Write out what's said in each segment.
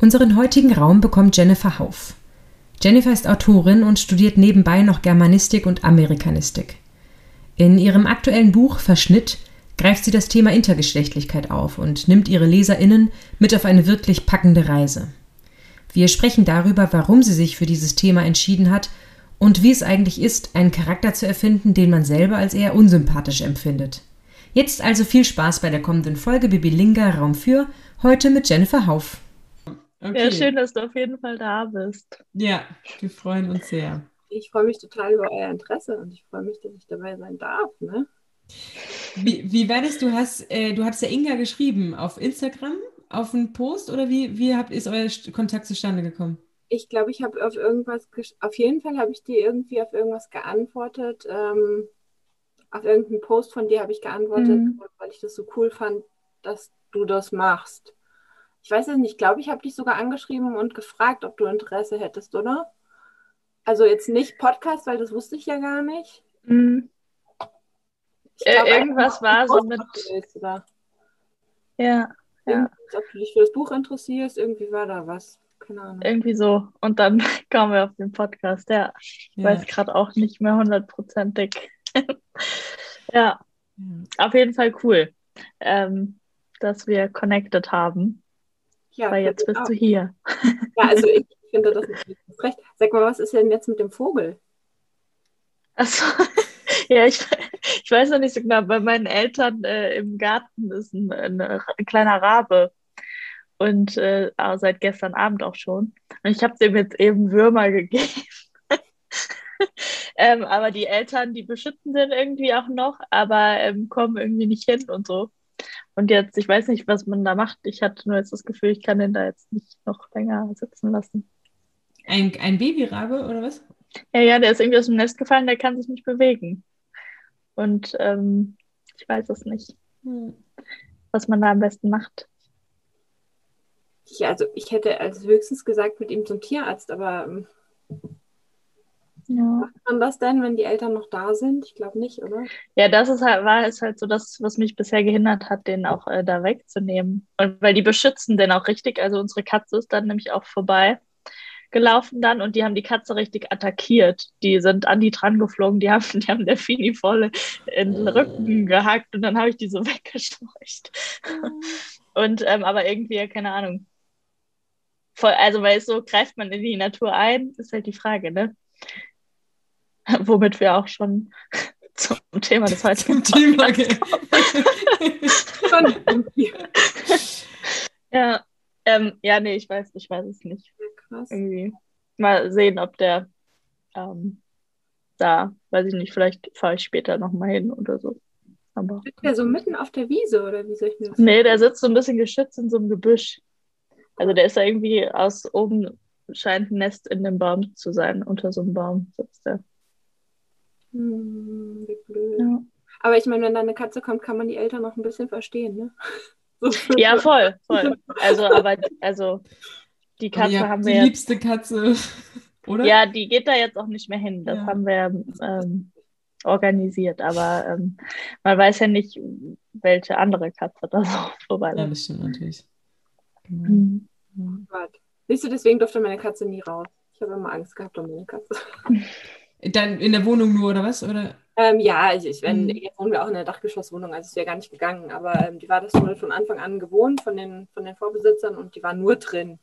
Unseren heutigen Raum bekommt Jennifer Hauf. Jennifer ist Autorin und studiert nebenbei noch Germanistik und Amerikanistik. In ihrem aktuellen Buch Verschnitt greift sie das Thema Intergeschlechtlichkeit auf und nimmt ihre LeserInnen mit auf eine wirklich packende Reise. Wir sprechen darüber, warum sie sich für dieses Thema entschieden hat und wie es eigentlich ist, einen Charakter zu erfinden, den man selber als eher unsympathisch empfindet. Jetzt also viel Spaß bei der kommenden Folge Bibilinga Raum für, heute mit Jennifer Hauf. Okay. Ja, schön, dass du auf jeden Fall da bist. Ja, wir freuen uns sehr. Ich freue mich total über euer Interesse und ich freue mich, dass ich dabei sein darf. Ne? Wie, wie war das? Du hast, äh, du hast ja Inga geschrieben auf Instagram, auf einen Post oder wie, wie habt, ist euer Kontakt zustande gekommen? Ich glaube, ich habe auf irgendwas, auf jeden Fall habe ich dir irgendwie auf irgendwas geantwortet. Ähm, auf irgendeinen Post von dir habe ich geantwortet, mhm. weil ich das so cool fand, dass du das machst ich weiß es nicht, ich glaube, ich habe dich sogar angeschrieben und gefragt, ob du Interesse hättest, oder? Also jetzt nicht Podcast, weil das wusste ich ja gar nicht. Mhm. Glaub, irgendwas war so mit. Ja, ja. Ob du dich für das Buch interessierst, irgendwie war da was. Keine Ahnung. Irgendwie so. Und dann kamen wir auf den Podcast. Ja, ich ja. weiß gerade auch nicht mehr hundertprozentig. ja, auf jeden Fall cool, ähm, dass wir connected haben. Ja, Weil jetzt bist auch. du hier. Ja, also ich finde das nicht recht. Sag mal, was ist denn jetzt mit dem Vogel? Achso, ja, ich, ich weiß noch nicht so genau. Bei meinen Eltern äh, im Garten ist ein, ein, ein kleiner Rabe. Und äh, seit gestern Abend auch schon. Und ich habe dem jetzt eben Würmer gegeben. ähm, aber die Eltern, die beschützen den irgendwie auch noch, aber ähm, kommen irgendwie nicht hin und so. Und jetzt, ich weiß nicht, was man da macht. Ich hatte nur jetzt das Gefühl, ich kann den da jetzt nicht noch länger sitzen lassen. Ein, ein Babyrabe oder was? Ja, ja, der ist irgendwie aus dem Nest gefallen, der kann sich nicht bewegen. Und ähm, ich weiß es nicht, hm. was man da am besten macht. Ja, also ich hätte als höchstens gesagt mit ihm zum Tierarzt, aber ähm, ja. Macht man das denn, wenn die Eltern noch da sind? Ich glaube nicht, oder? Ja, das ist halt, war es halt so das, was mich bisher gehindert hat, den auch äh, da wegzunehmen. Und weil die beschützen den auch richtig. Also unsere Katze ist dann nämlich auch vorbei gelaufen dann und die haben die Katze richtig attackiert. Die sind an die dran geflogen, die haben, die haben der Fini voll in den Rücken gehackt und dann habe ich die so weggescheucht. Mhm. Und ähm, aber irgendwie, keine Ahnung. Voll, also weil es so greift man in die Natur ein, ist halt die Frage, ne? womit wir auch schon zum Thema des heutigen Thema Ja, ähm, ja, nee, ich weiß, ich weiß es nicht. Krass. Irgendwie. Mal sehen, ob der ähm, da, weiß ich nicht, vielleicht fahre ich später nochmal hin oder so. Aber, Sitzt der so mitten auf der Wiese oder wie soll ich mir das Nee, der sitzt so ein bisschen geschützt in so einem Gebüsch. Also der ist da irgendwie aus oben scheint ein Nest in dem Baum zu sein, unter so einem Baum sitzt der. Hm, wie blöd. Ja. Aber ich meine, wenn da eine Katze kommt, kann man die Eltern noch ein bisschen verstehen, ne? So ja, voll, voll. Also, aber, also, die Katze ja, haben wir. Die liebste Katze, oder? Ja, die geht da jetzt auch nicht mehr hin. Das ja. haben wir ähm, organisiert. Aber ähm, man weiß ja nicht, welche andere Katze da so vorbeiläuft. Ja, das stimmt natürlich. Genau. Mhm. Siehst du, deswegen durfte meine Katze nie raus. Ich habe immer Angst gehabt um meine Katze. Dann in der Wohnung nur, oder was? Oder? Ähm, ja, also ich, wenn, mhm. jetzt wohnen wir auch in einer Dachgeschosswohnung, also es wäre gar nicht gegangen, aber ähm, die war das wohl von Anfang an gewohnt von den, von den Vorbesitzern und die war nur drin.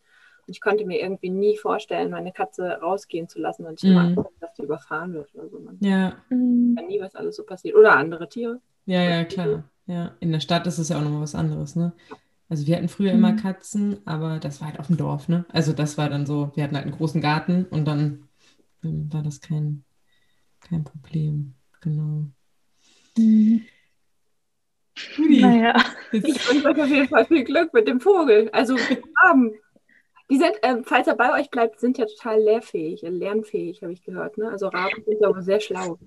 Und ich konnte mir irgendwie nie vorstellen, meine Katze rausgehen zu lassen, weil ich mhm. immer Angst dass die überfahren wird oder so. Man ja. kann nie, was alles so passiert. Oder andere Tiere. Ja, ja, klar. Ja, in der Stadt ist es ja auch nochmal was anderes, ne? Also wir hatten früher mhm. immer Katzen, aber das war halt auf dem Dorf, ne? Also das war dann so, wir hatten halt einen großen Garten und dann war das kein, kein Problem. Genau. Mhm. Naja. Ja. Ich wünsche euch auf jeden Fall viel Glück mit dem Vogel. Also Raben. Die sind, äh, falls er bei euch bleibt, sind ja total lehrfähig, äh, lernfähig, habe ich gehört. Ne? Also Raben sind ja aber sehr schlau.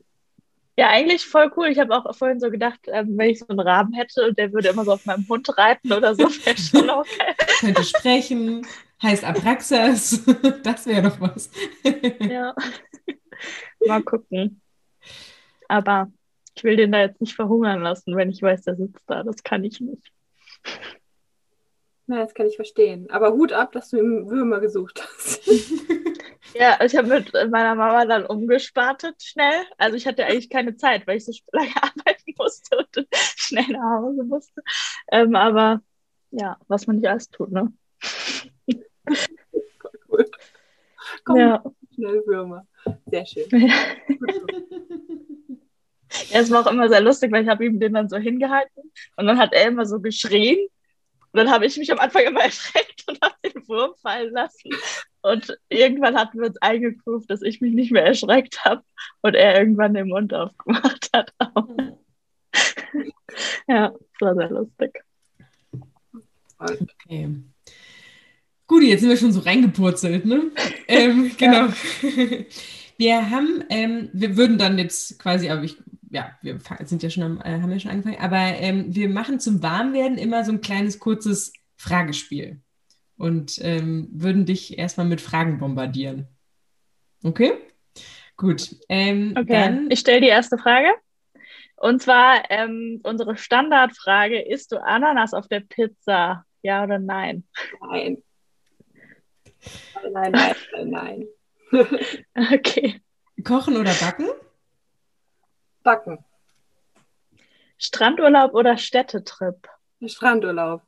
Ja, eigentlich voll cool. Ich habe auch vorhin so gedacht, ähm, wenn ich so einen Raben hätte und der würde immer so auf meinem Hund reiten oder so, wäre schon auch geil. Könnte sprechen, heißt Abraxas. Das wäre doch was. ja. Mal gucken. Aber ich will den da jetzt nicht verhungern lassen, wenn ich weiß, der sitzt da. Das kann ich nicht. Na, das kann ich verstehen. Aber Hut ab, dass du ihm Würmer gesucht hast. ja, ich habe mit meiner Mama dann umgespartet schnell. Also ich hatte eigentlich keine Zeit, weil ich so lange arbeiten musste und schnell nach Hause musste. Ähm, aber ja, was man nicht alles tut, ne? cool. Komm, ja. schnell Würmer. Sehr schön. Ja. ja, es war auch immer sehr lustig, weil ich habe ihm den dann so hingehalten und dann hat er immer so geschrien und dann habe ich mich am Anfang immer erschreckt und habe den Wurm fallen lassen. Und irgendwann hatten wir uns eingegroovt, dass ich mich nicht mehr erschreckt habe und er irgendwann den Mund aufgemacht hat. ja, das war sehr lustig. Okay. Gut, jetzt sind wir schon so reingepurzelt, ne? ähm, genau. Wir haben, ähm, wir würden dann jetzt quasi, aber ich ja, wir sind ja schon am, äh, haben ja schon angefangen, aber ähm, wir machen zum Warmwerden immer so ein kleines, kurzes Fragespiel und ähm, würden dich erstmal mit Fragen bombardieren. Okay? Gut. Ähm, okay. Dann, ich stelle die erste Frage. Und zwar ähm, unsere Standardfrage: Isst du Ananas auf der Pizza? Ja oder nein? Nein. Nein, nein, nein, nein. okay. Kochen oder backen? Backen. Strandurlaub oder Städtetrip? Strandurlaub.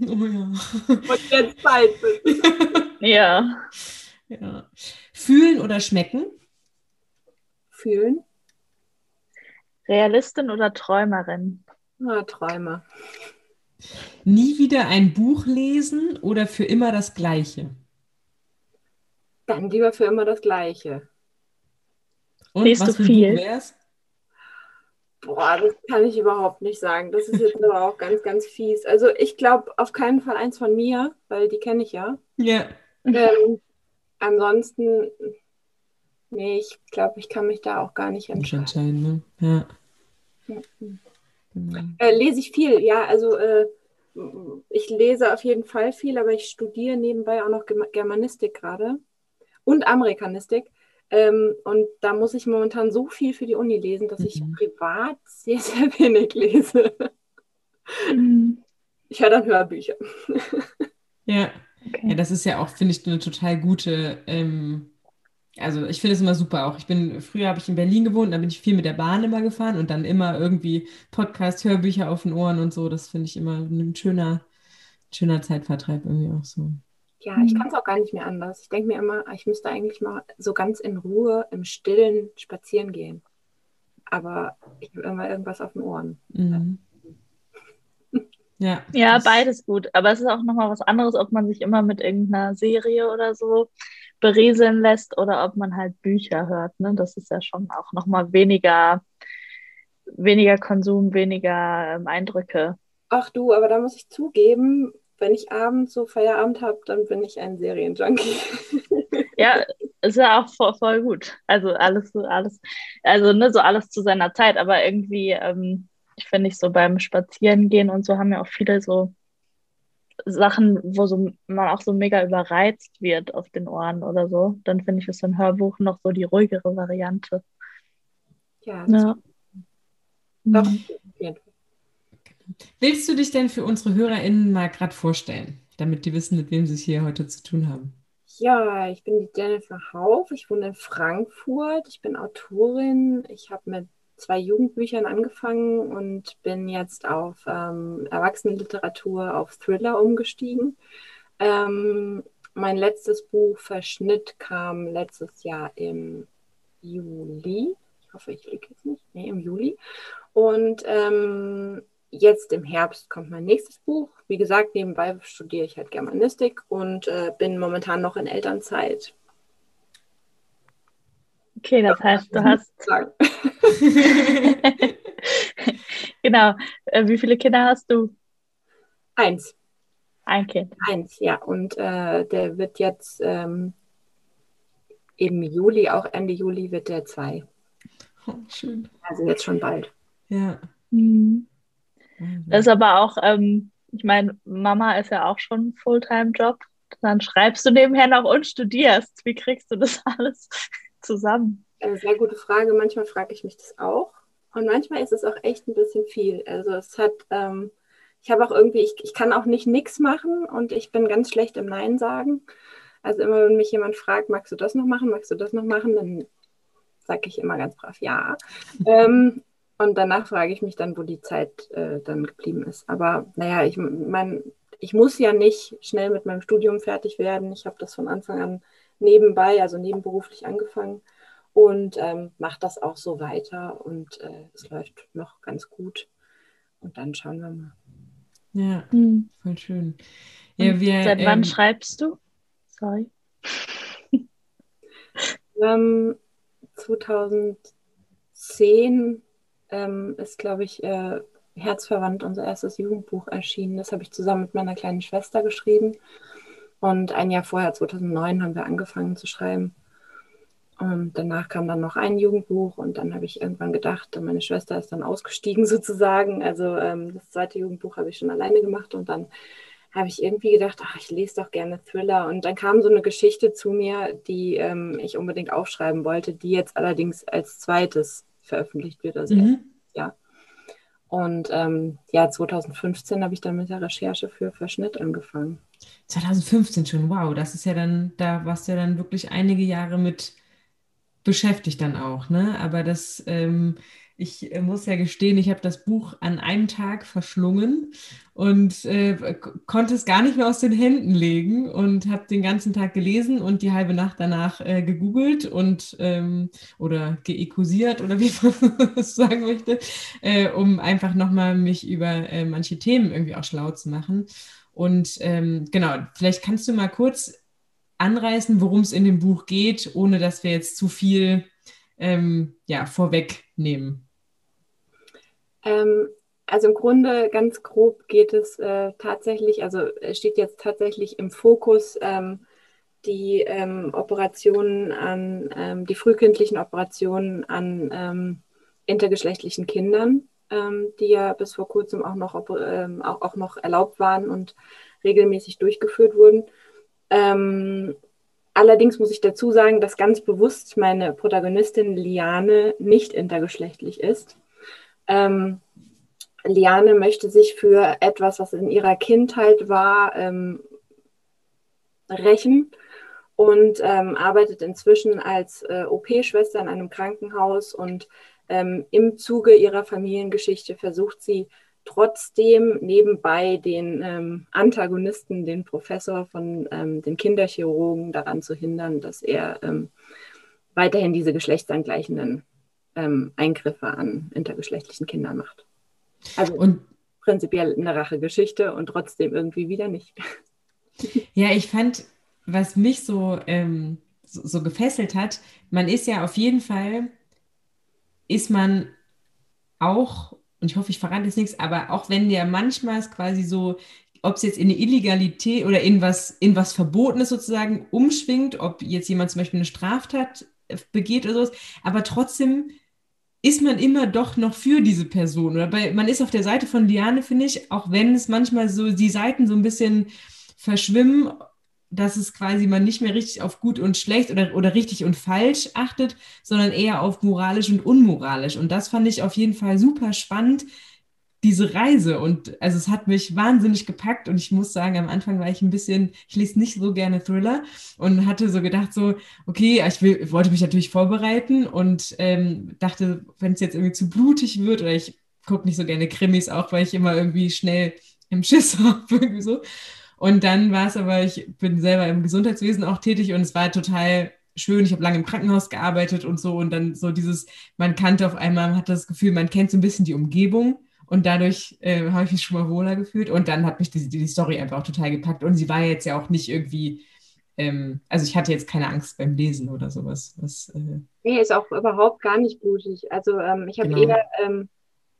Oh ja. Und jetzt bald. ja. ja. Fühlen oder schmecken? Fühlen. Realistin oder Träumerin? Na, Träumer. Nie wieder ein Buch lesen oder für immer das Gleiche? Dann lieber für immer das Gleiche. Und Liest was du viel? Wär's? Boah, das kann ich überhaupt nicht sagen. Das ist jetzt aber auch ganz, ganz fies. Also ich glaube auf keinen Fall eins von mir, weil die kenne ich ja. Ja. Ähm, ansonsten, nee, ich glaube, ich kann mich da auch gar nicht Nicht entscheiden. entscheiden, ne? Ja. Genau. Äh, lese ich viel, ja, also äh, ich lese auf jeden Fall viel, aber ich studiere nebenbei auch noch Germanistik gerade und Amerikanistik. Ähm, und da muss ich momentan so viel für die Uni lesen, dass ich Mhm. privat sehr, sehr wenig lese. Mhm. Ich höre dann Hörbücher. Ja. Ja, Okay. das ist ja auch, finde ich, eine total gute, ähm, also ich finde es immer super auch. Ich bin, früher habe ich in Berlin gewohnt, da bin ich viel mit der Bahn immer gefahren und dann immer irgendwie Podcast, Hörbücher auf den Ohren und so. Das finde ich immer ein schöner, schöner Zeitvertreib irgendwie auch so. Ja, ich kann es auch gar nicht mehr anders. Ich denke mir immer, ich müsste eigentlich mal so ganz in Ruhe, im Stillen spazieren gehen. Aber ich habe immer irgendwas auf den Ohren. Mhm. Ja, Ja, beides gut. Aber es ist auch nochmal was anderes, ob man sich immer mit irgendeiner Serie oder so berieseln lässt oder ob man halt Bücher hört. Ne? Das ist ja schon auch nochmal weniger, weniger Konsum, weniger ähm, Eindrücke. Ach du, aber da muss ich zugeben, wenn ich abends so Feierabend habe, dann bin ich ein Serienjunkie. Ja, ist ja auch voll, voll gut. Also alles, alles, also ne, so alles zu seiner Zeit, aber irgendwie, ähm, ich finde ich so beim Spazierengehen und so haben ja auch viele so Sachen, wo so man auch so mega überreizt wird auf den Ohren oder so. Dann finde ich so ein Hörbuch noch so die ruhigere Variante. Ja, das Ja. doch, Mhm. auf jeden Fall. Willst du dich denn für unsere HörerInnen mal gerade vorstellen, damit die wissen, mit wem sie es hier heute zu tun haben? Ja, ich bin die Jennifer Hauf. Ich wohne in Frankfurt. Ich bin Autorin. Ich habe mit zwei Jugendbüchern angefangen und bin jetzt auf ähm, Erwachsenenliteratur, auf Thriller umgestiegen. Ähm, mein letztes Buch Verschnitt kam letztes Jahr im Juli. Ich hoffe, ich liege jetzt nicht. Nee, im Juli. Und ähm, jetzt im Herbst kommt mein nächstes Buch. Wie gesagt, nebenbei studiere ich halt Germanistik und äh, bin momentan noch in Elternzeit. Okay, das heißt, du hast genau. Äh, wie viele Kinder hast du? Eins. Ein Kind. Eins, ja. Und äh, der wird jetzt ähm, im Juli, auch Ende Juli, wird der zwei. Oh, schön. Also jetzt schon bald. Ja. Mhm. Das ist aber auch, ähm, ich meine, Mama ist ja auch schon ein Fulltime-Job. Dann schreibst du nebenher noch und studierst. Wie kriegst du das alles zusammen? Eine sehr gute Frage. Manchmal frage ich mich das auch. Und manchmal ist es auch echt ein bisschen viel. Also es hat, ähm, ich habe auch irgendwie, ich, ich kann auch nicht nichts machen und ich bin ganz schlecht im Nein sagen. Also immer, wenn mich jemand fragt, magst du das noch machen, magst du das noch machen, dann sage ich immer ganz brav ja. ähm, und danach frage ich mich dann, wo die Zeit äh, dann geblieben ist. Aber naja, ich meine, ich muss ja nicht schnell mit meinem Studium fertig werden. Ich habe das von Anfang an nebenbei, also nebenberuflich angefangen und ähm, mache das auch so weiter und äh, es läuft noch ganz gut. Und dann schauen wir mal. Ja, mhm. voll schön. Ja, wir, seit wann ähm, schreibst du? Sorry. ähm, 2010 ähm, ist, glaube ich, äh, Herzverwandt, unser erstes Jugendbuch erschienen. Das habe ich zusammen mit meiner kleinen Schwester geschrieben. Und ein Jahr vorher, 2009, haben wir angefangen zu schreiben. Und danach kam dann noch ein Jugendbuch und dann habe ich irgendwann gedacht, meine Schwester ist dann ausgestiegen sozusagen. Also ähm, das zweite Jugendbuch habe ich schon alleine gemacht und dann habe ich irgendwie gedacht, ach, ich lese doch gerne Thriller. Und dann kam so eine Geschichte zu mir, die ähm, ich unbedingt aufschreiben wollte, die jetzt allerdings als zweites veröffentlicht wird. Also mhm. ja. Und ähm, ja, 2015 habe ich dann mit der Recherche für Verschnitt angefangen. 2015 schon, wow, das ist ja dann, da warst du ja dann wirklich einige Jahre mit beschäftigt dann auch, ne? Aber das, ähm, ich äh, muss ja gestehen, ich habe das Buch an einem Tag verschlungen und äh, konnte es gar nicht mehr aus den Händen legen und habe den ganzen Tag gelesen und die halbe Nacht danach äh, gegoogelt und ähm, oder geekusiert oder wie man es sagen möchte, äh, um einfach nochmal mich über äh, manche Themen irgendwie auch schlau zu machen. Und ähm, genau, vielleicht kannst du mal kurz anreißen, worum es in dem Buch geht, ohne dass wir jetzt zu viel ähm, ja, vorwegnehmen? Ähm, also im Grunde ganz grob geht es äh, tatsächlich, also steht jetzt tatsächlich im Fokus ähm, die ähm, Operationen an, ähm, die frühkindlichen Operationen an ähm, intergeschlechtlichen Kindern, die ja bis vor kurzem auch noch, auch, auch noch erlaubt waren und regelmäßig durchgeführt wurden. Ähm, allerdings muss ich dazu sagen, dass ganz bewusst meine Protagonistin Liane nicht intergeschlechtlich ist. Ähm, Liane möchte sich für etwas, was in ihrer Kindheit war, ähm, rächen und ähm, arbeitet inzwischen als äh, OP-Schwester in einem Krankenhaus und ähm, im Zuge ihrer Familiengeschichte versucht sie trotzdem nebenbei den ähm, Antagonisten, den Professor von ähm, den Kinderchirurgen daran zu hindern, dass er ähm, weiterhin diese geschlechtsangleichenden ähm, Eingriffe an intergeschlechtlichen Kindern macht. Also und prinzipiell eine Rachegeschichte und trotzdem irgendwie wieder nicht. Ja, ich fand, was mich so, ähm, so, so gefesselt hat, man ist ja auf jeden Fall, ist man auch und ich hoffe, ich verrate jetzt nichts, aber auch wenn der manchmal es quasi so, ob es jetzt in eine Illegalität oder in was, in was Verbotenes sozusagen umschwingt, ob jetzt jemand zum Beispiel eine Straftat begeht oder sowas, aber trotzdem ist man immer doch noch für diese Person. Oder bei, man ist auf der Seite von Liane, finde ich, auch wenn es manchmal so die Seiten so ein bisschen verschwimmen, dass es quasi man nicht mehr richtig auf gut und schlecht oder, oder richtig und falsch achtet, sondern eher auf moralisch und unmoralisch. Und das fand ich auf jeden Fall super spannend, diese Reise. Und also es hat mich wahnsinnig gepackt und ich muss sagen, am Anfang war ich ein bisschen, ich lese nicht so gerne Thriller und hatte so gedacht, so, okay, ich, will, wollte mich natürlich vorbereiten und ähm, dachte, wenn es jetzt irgendwie zu blutig wird oder ich gucke nicht so gerne Krimis, auch weil ich immer irgendwie schnell im Schiss habe, irgendwie so. Und dann war es aber, ich bin selber im Gesundheitswesen auch tätig und es war total schön. Ich habe lange im Krankenhaus gearbeitet und so. Und dann so dieses, man kannte auf einmal, man hat das Gefühl, man kennt so ein bisschen die Umgebung. Und dadurch äh, habe ich mich schon mal wohler gefühlt. Und dann hat mich die, die Story einfach auch total gepackt. Und sie war jetzt ja auch nicht irgendwie, ähm, also ich hatte jetzt keine Angst beim Lesen oder sowas. Was, äh, nee, ist auch überhaupt gar nicht blutig. Also ähm, ich habe genau. eher, ähm,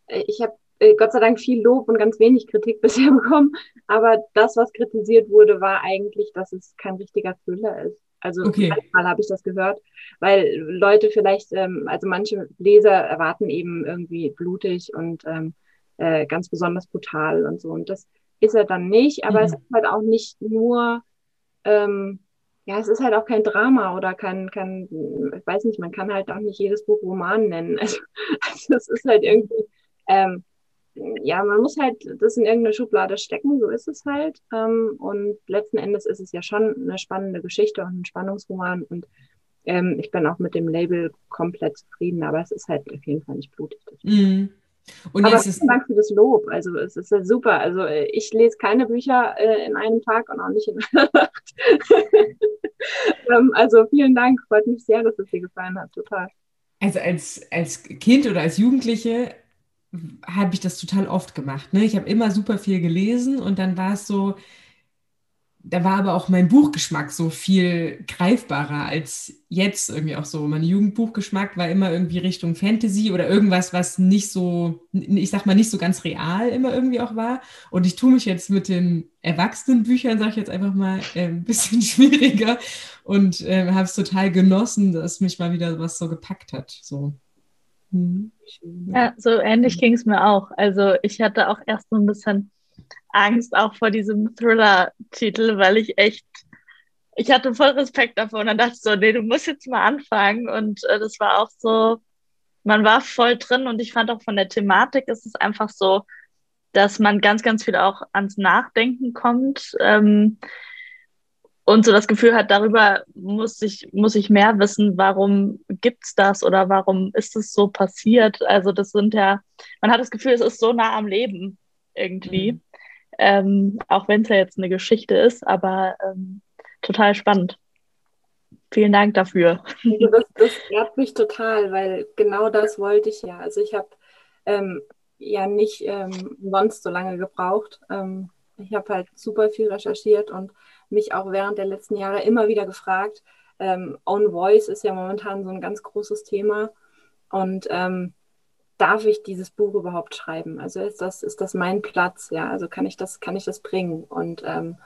ich habe äh, Gott sei Dank viel Lob und ganz wenig Kritik bisher bekommen. Aber das, was kritisiert wurde, war eigentlich, dass es kein richtiger Thriller ist. Also okay. manchmal habe ich das gehört, weil Leute vielleicht, ähm, also manche Leser erwarten eben irgendwie blutig und ähm, äh, ganz besonders brutal und so. Und das ist er dann nicht, aber mhm. es ist halt auch nicht nur, ähm, ja, es ist halt auch kein Drama oder kein, kein, ich weiß nicht, man kann halt auch nicht jedes Buch Roman nennen. Also, also es ist halt irgendwie, ähm, ja, man muss halt das in irgendeine Schublade stecken, so ist es halt. Ähm, und letzten Endes ist es ja schon eine spannende Geschichte und ein Spannungsroman. Und ähm, ich bin auch mit dem Label komplett zufrieden, aber es ist halt auf jeden Fall nicht blutig. Mm. Und aber vielen Dank für das Lob. Also es ist ja super. Also äh, ich lese keine Bücher äh, in einem Tag und auch nicht in einer Nacht. ähm, also vielen Dank. Freut mich sehr, dass es dir gefallen hat. Total. Also als, als Kind oder als Jugendliche habe ich das total oft gemacht. Ne? Ich habe immer super viel gelesen und dann war es so, da war aber auch mein Buchgeschmack so viel greifbarer als jetzt irgendwie auch so. Mein Jugendbuchgeschmack war immer irgendwie Richtung Fantasy oder irgendwas, was nicht so, ich sag mal, nicht so ganz real immer irgendwie auch war. Und ich tue mich jetzt mit den Erwachsenenbüchern, sag ich jetzt einfach mal, äh, ein bisschen schwieriger und äh, habe es total genossen, dass mich mal wieder was so gepackt hat. So. Mhm. Ja, so ähnlich ging es mir auch. Also ich hatte auch erst so ein bisschen Angst auch vor diesem Thriller-Titel, weil ich echt, ich hatte voll Respekt davor und dann dachte ich so, nee, du musst jetzt mal anfangen und äh, das war auch so, man war voll drin und ich fand auch von der Thematik ist es einfach so, dass man ganz, ganz viel auch ans Nachdenken kommt. Ähm, und so das Gefühl hat, darüber muss ich, muss ich mehr wissen, warum gibt's das oder warum ist es so passiert. Also das sind ja, man hat das Gefühl, es ist so nah am Leben irgendwie, mhm. Ähm, auch wenn es ja jetzt eine Geschichte ist, aber ähm, total spannend. Vielen Dank dafür. Also das, das ehrt mich total, weil genau das wollte ich ja. Also ich habe ähm, ja nicht ähm, sonst so lange gebraucht. Ähm, ich habe halt super viel recherchiert und mich auch während der letzten Jahre immer wieder gefragt. Ähm, Own Voice ist ja momentan so ein ganz großes Thema. Und ähm, darf ich dieses Buch überhaupt schreiben? Also ist das, ist das mein Platz? Ja, also kann ich das, kann ich das bringen? Und ähm,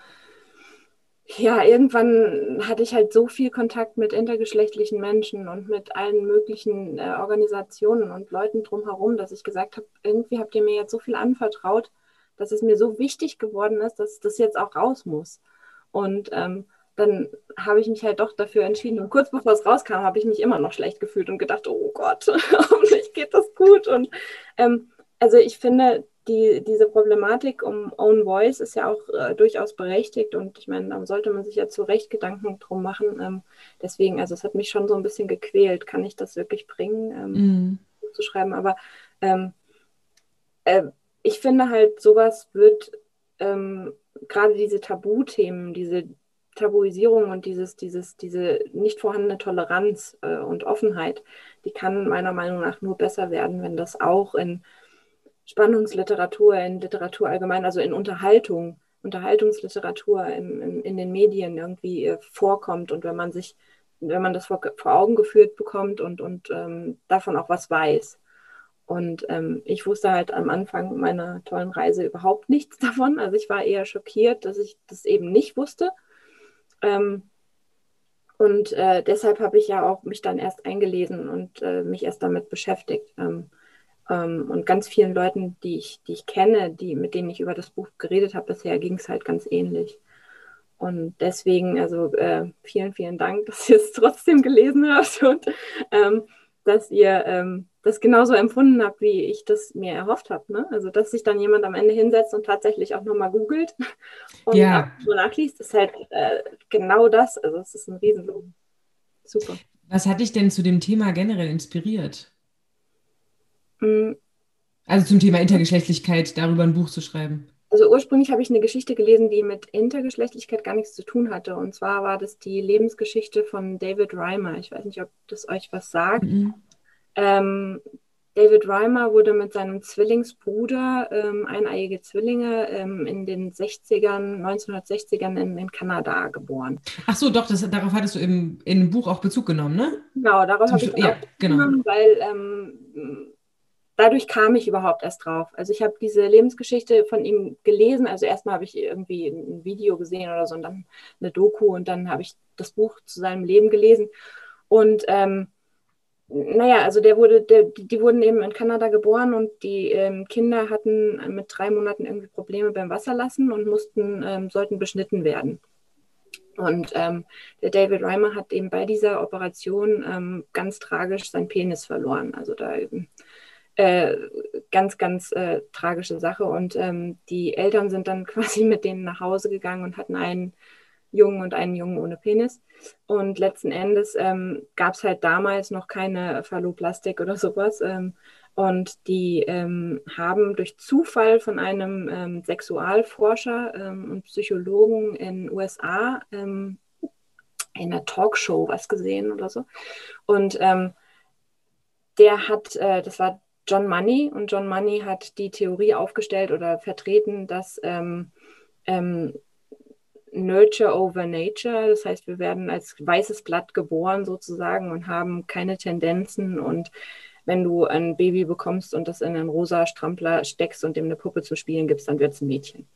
ja, irgendwann hatte ich halt so viel Kontakt mit intergeschlechtlichen Menschen und mit allen möglichen äh, Organisationen und Leuten drumherum, dass ich gesagt habe, irgendwie habt ihr mir jetzt so viel anvertraut, dass es mir so wichtig geworden ist, dass das jetzt auch raus muss. Und ähm, dann habe ich mich halt doch dafür entschieden. Und kurz bevor es rauskam, habe ich mich immer noch schlecht gefühlt und gedacht, oh Gott, hoffentlich geht das gut. Und ähm, also ich finde, die, diese Problematik um Own Voice ist ja auch äh, durchaus berechtigt und ich meine, da sollte man sich ja zu Recht Gedanken drum machen. Ähm, deswegen, also es hat mich schon so ein bisschen gequält. Kann ich das wirklich bringen, ähm, mm. zu schreiben? Aber ähm, äh, ich finde halt, sowas wird ähm, gerade diese Tabuthemen, diese Tabuisierung und dieses, dieses, diese nicht vorhandene Toleranz äh, und Offenheit, die kann meiner Meinung nach nur besser werden, wenn das auch in Spannungsliteratur, in Literatur allgemein, also in Unterhaltung, Unterhaltungsliteratur im, im, in den Medien irgendwie äh, vorkommt und wenn man sich, wenn man das vor, vor Augen geführt bekommt und, und ähm, davon auch was weiß. Und ähm, ich wusste halt am Anfang meiner tollen Reise überhaupt nichts davon. Also ich war eher schockiert, dass ich das eben nicht wusste. Ähm, und äh, deshalb habe ich ja auch mich dann erst eingelesen und äh, mich erst damit beschäftigt. Ähm, ähm und ganz vielen Leuten, die ich, die ich kenne, die, mit denen ich über das Buch geredet habe bisher, ging es halt ganz ähnlich. Und deswegen, also äh, vielen, vielen Dank, dass ihr es trotzdem gelesen habt und ähm, dass ihr ähm, das genauso empfunden habe, wie ich das mir erhofft habe. Ne? Also, dass sich dann jemand am Ende hinsetzt und tatsächlich auch nochmal googelt und ja. nachliest, ist halt äh, genau das. Also, es ist ein Riesenlob. Super. Was hat dich denn zu dem Thema generell inspiriert? Mhm. Also zum Thema Intergeschlechtlichkeit, darüber ein Buch zu schreiben. Also ursprünglich habe ich eine Geschichte gelesen, die mit Intergeschlechtlichkeit gar nichts zu tun hatte. Und zwar war das die Lebensgeschichte von David Reimer. Ich weiß nicht, ob das euch was sagt. Mhm. Ähm, David Reimer wurde mit seinem Zwillingsbruder, ähm, eineiige Zwillinge, ähm, in den 60ern, 1960ern in, in, Kanada geboren. Ach so, doch, das, darauf hattest du im, in dem Buch auch Bezug genommen, ne? Genau, darauf habe ich ja, genau. genommen, weil ähm, dadurch kam ich überhaupt erst drauf. Also ich habe diese Lebensgeschichte von ihm gelesen. Also erstmal habe ich irgendwie ein Video gesehen oder so und dann eine Doku und dann habe ich das Buch zu seinem Leben gelesen. Und ähm, naja, also der wurde, der, die wurden eben in Kanada geboren und die ähm, Kinder hatten mit drei Monaten irgendwie Probleme beim Wasserlassen und mussten, ähm, sollten beschnitten werden. Und ähm, der David Reimer hat eben bei dieser Operation ähm, ganz tragisch seinen Penis verloren. Also da eben äh, ganz, ganz äh, tragische Sache. Und ähm, die Eltern sind dann quasi mit denen nach Hause gegangen und hatten einen Jungen und einen Jungen ohne Penis. Und letzten Endes ähm, gab es halt damals noch keine Phalloplastik oder sowas. Ähm, und die ähm, haben durch Zufall von einem ähm, Sexualforscher ähm, und Psychologen in USA ähm, in einer Talkshow was gesehen oder so. Und ähm, der hat, äh, das war John Money, und John Money hat die Theorie aufgestellt oder vertreten, dass ähm, Nurture over Nature. Das heißt, wir werden als weißes Blatt geboren sozusagen und haben keine Tendenzen und wenn du ein Baby bekommst und das in einen rosa Strampler steckst und dem eine Puppe zu spielen gibst, dann wird es ein Mädchen.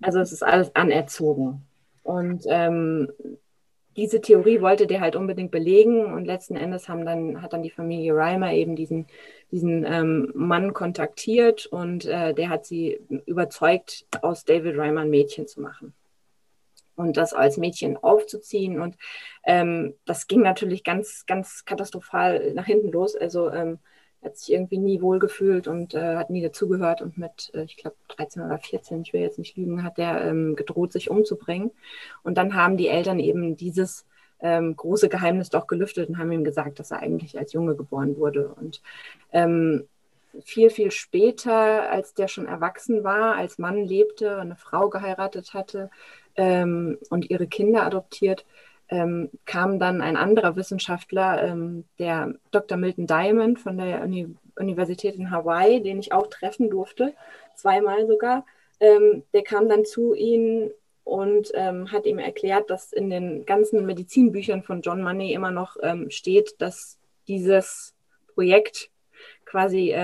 Also es ist alles anerzogen. Und ähm, diese Theorie wollte der halt unbedingt belegen und letzten Endes haben dann, hat dann die Familie Reimer eben diesen, diesen ähm, Mann kontaktiert und äh, der hat sie überzeugt, aus David Reimer ein Mädchen zu machen und das als Mädchen aufzuziehen. Und ähm, das ging natürlich ganz, ganz katastrophal nach hinten los. Also ähm, hat sich irgendwie nie wohlgefühlt und äh, hat nie dazugehört. Und mit, äh, ich glaube, 13 oder 14, ich will jetzt nicht lügen, hat er ähm, gedroht, sich umzubringen. Und dann haben die Eltern eben dieses ähm, große Geheimnis doch gelüftet und haben ihm gesagt, dass er eigentlich als Junge geboren wurde. Und ähm, viel, viel später, als der schon erwachsen war, als Mann lebte, eine Frau geheiratet hatte, ähm, und ihre Kinder adoptiert, ähm, kam dann ein anderer Wissenschaftler, ähm, der Dr. Milton Diamond von der Uni Universität in Hawaii, den ich auch treffen durfte, zweimal sogar. Ähm, der kam dann zu ihnen und ähm, hat ihm erklärt, dass in den ganzen Medizinbüchern von John Money immer noch ähm, steht, dass dieses Projekt quasi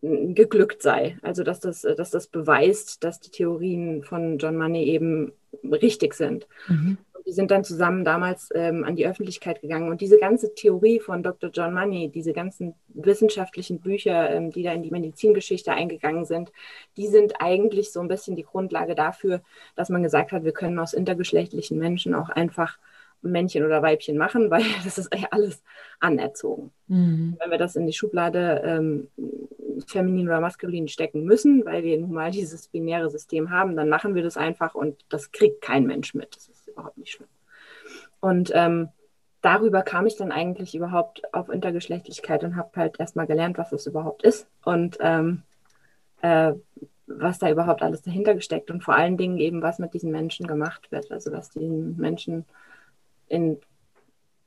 geglückt sei. Also dass das, dass das beweist, dass die Theorien von John Money eben richtig sind. Mhm. Die sind dann zusammen damals ähm, an die Öffentlichkeit gegangen. Und diese ganze Theorie von Dr. John Money, diese ganzen wissenschaftlichen Bücher, ähm, die da in die Medizingeschichte eingegangen sind, die sind eigentlich so ein bisschen die Grundlage dafür, dass man gesagt hat, wir können aus intergeschlechtlichen Menschen auch einfach Männchen oder Weibchen machen, weil das ist ja alles anerzogen. Mhm. Wenn wir das in die Schublade ähm, feminin oder maskulin stecken müssen, weil wir nun mal dieses binäre System haben, dann machen wir das einfach und das kriegt kein Mensch mit. Das überhaupt nicht schlimm. Und ähm, darüber kam ich dann eigentlich überhaupt auf Intergeschlechtlichkeit und habe halt erstmal gelernt, was das überhaupt ist und ähm, äh, was da überhaupt alles dahinter gesteckt und vor allen Dingen eben, was mit diesen Menschen gemacht wird. Also dass diesen Menschen in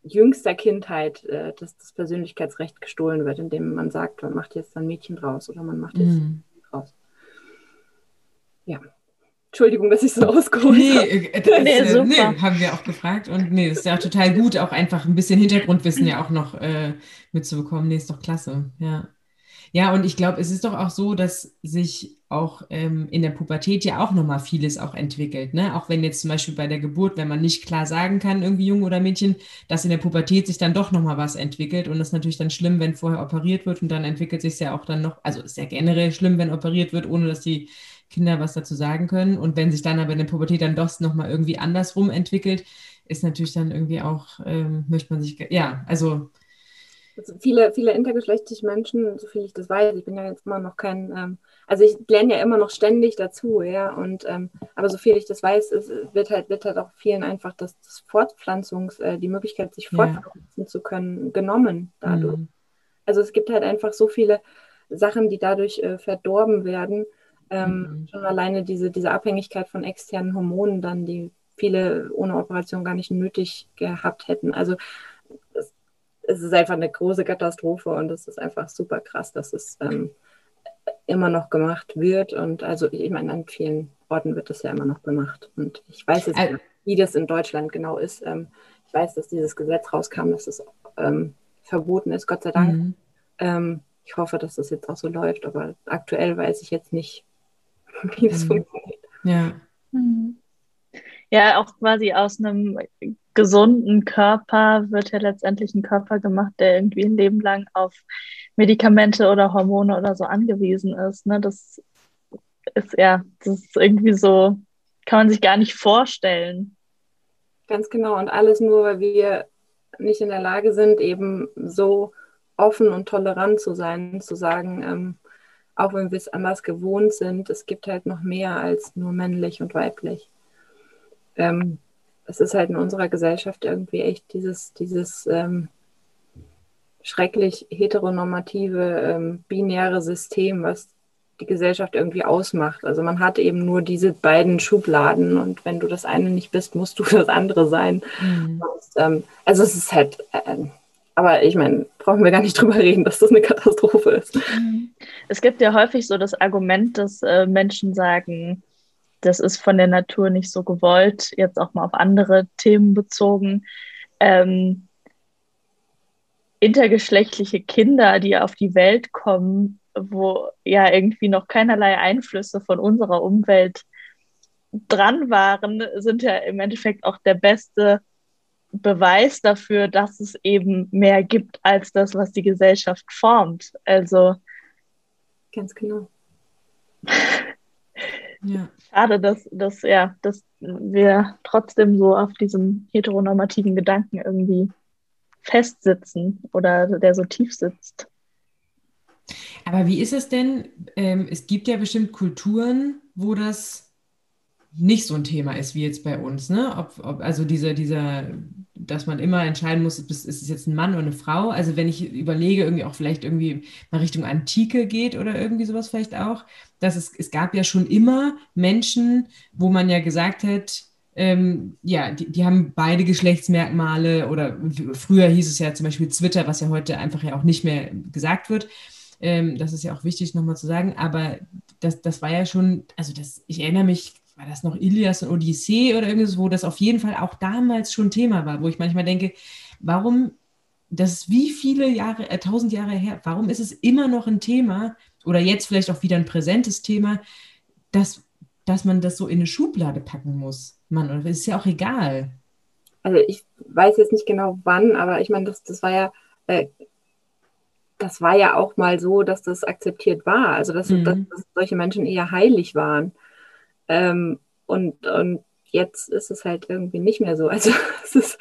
jüngster Kindheit äh, dass das Persönlichkeitsrecht gestohlen wird, indem man sagt, man macht jetzt ein Mädchen draus oder man macht jetzt ein draus. Ja. Entschuldigung, dass ich so ausgeholt nee, habe. Äh, nee, äh, nee, haben wir auch gefragt. Und nee, das ist ja total gut, auch einfach ein bisschen Hintergrundwissen ja auch noch äh, mitzubekommen. Nee, ist doch klasse. Ja. Ja, und ich glaube, es ist doch auch so, dass sich auch ähm, in der Pubertät ja auch nochmal vieles auch entwickelt. Ne? Auch wenn jetzt zum Beispiel bei der Geburt, wenn man nicht klar sagen kann, irgendwie Junge oder Mädchen, dass in der Pubertät sich dann doch nochmal was entwickelt. Und das ist natürlich dann schlimm, wenn vorher operiert wird und dann entwickelt sich ja auch dann noch, also ist ja generell schlimm, wenn operiert wird, ohne dass die Kinder was dazu sagen können. Und wenn sich dann aber in der Pubertät dann doch nochmal irgendwie andersrum entwickelt, ist natürlich dann irgendwie auch, ähm, möchte man sich, ja, also also viele, viele intergeschlechtliche Menschen, so viel ich das weiß, ich bin ja jetzt immer noch kein, ähm, also ich lerne ja immer noch ständig dazu, ja, und ähm, aber so viel ich das weiß, ist, wird halt, wird halt auch vielen einfach das, das Fortpflanzungs, äh, die Möglichkeit, sich fortpflanzen ja. zu können, genommen dadurch. Mhm. Also es gibt halt einfach so viele Sachen, die dadurch äh, verdorben werden. Ähm, mhm. Schon alleine diese, diese Abhängigkeit von externen Hormonen dann, die viele ohne Operation gar nicht nötig gehabt hätten. Also es ist einfach eine große Katastrophe und es ist einfach super krass, dass es ähm, immer noch gemacht wird. Und also ich meine, an vielen Orten wird das ja immer noch gemacht. Und ich weiß jetzt nicht, wie das in Deutschland genau ist. Ähm, ich weiß, dass dieses Gesetz rauskam, dass es ähm, verboten ist, Gott sei Dank. Mhm. Ähm, ich hoffe, dass das jetzt auch so läuft, aber aktuell weiß ich jetzt nicht, wie das mhm. funktioniert. Ja. Mhm. Ja, auch quasi aus einem gesunden Körper wird ja letztendlich ein Körper gemacht, der irgendwie ein Leben lang auf Medikamente oder Hormone oder so angewiesen ist. Ne? Das ist ja, das ist irgendwie so, kann man sich gar nicht vorstellen. Ganz genau. Und alles nur, weil wir nicht in der Lage sind, eben so offen und tolerant zu sein, zu sagen, ähm, auch wenn wir es anders gewohnt sind, es gibt halt noch mehr als nur männlich und weiblich. Ähm, es ist halt in unserer Gesellschaft irgendwie echt dieses, dieses ähm, schrecklich heteronormative, ähm, binäre System, was die Gesellschaft irgendwie ausmacht. Also man hat eben nur diese beiden Schubladen und wenn du das eine nicht bist, musst du das andere sein. Mhm. Und, ähm, also es ist halt, äh, aber ich meine, brauchen wir gar nicht drüber reden, dass das eine Katastrophe ist. Es gibt ja häufig so das Argument, dass äh, Menschen sagen, das ist von der Natur nicht so gewollt, jetzt auch mal auf andere Themen bezogen. Ähm, intergeschlechtliche Kinder, die auf die Welt kommen, wo ja irgendwie noch keinerlei Einflüsse von unserer Umwelt dran waren, sind ja im Endeffekt auch der beste Beweis dafür, dass es eben mehr gibt als das, was die Gesellschaft formt. Also ganz genau. ja. Schade, dass, dass, ja, dass wir trotzdem so auf diesem heteronormativen Gedanken irgendwie festsitzen oder der so tief sitzt. Aber wie ist es denn? Ähm, es gibt ja bestimmt Kulturen, wo das nicht so ein Thema ist wie jetzt bei uns, ne? Ob, ob, also dieser, dieser, dass man immer entscheiden muss, ist es jetzt ein Mann oder eine Frau. Also wenn ich überlege, irgendwie auch vielleicht irgendwie mal Richtung Antike geht oder irgendwie sowas vielleicht auch, dass es, es gab ja schon immer Menschen, wo man ja gesagt hat, ähm, ja, die, die, haben beide Geschlechtsmerkmale oder früher hieß es ja zum Beispiel Twitter, was ja heute einfach ja auch nicht mehr gesagt wird. Ähm, das ist ja auch wichtig nochmal zu sagen, aber das, das war ja schon, also das, ich erinnere mich, war das noch Ilias und Odyssee oder irgendwas, wo das auf jeden Fall auch damals schon Thema war, wo ich manchmal denke, warum, das ist wie viele Jahre, äh, tausend Jahre her, warum ist es immer noch ein Thema oder jetzt vielleicht auch wieder ein präsentes Thema, dass, dass man das so in eine Schublade packen muss? Mann, oder ist ja auch egal. Also ich weiß jetzt nicht genau wann, aber ich meine, das, das war ja, äh, das war ja auch mal so, dass das akzeptiert war. Also dass, mhm. dass, dass solche Menschen eher heilig waren. Ähm, und, und jetzt ist es halt irgendwie nicht mehr so. Also es ist,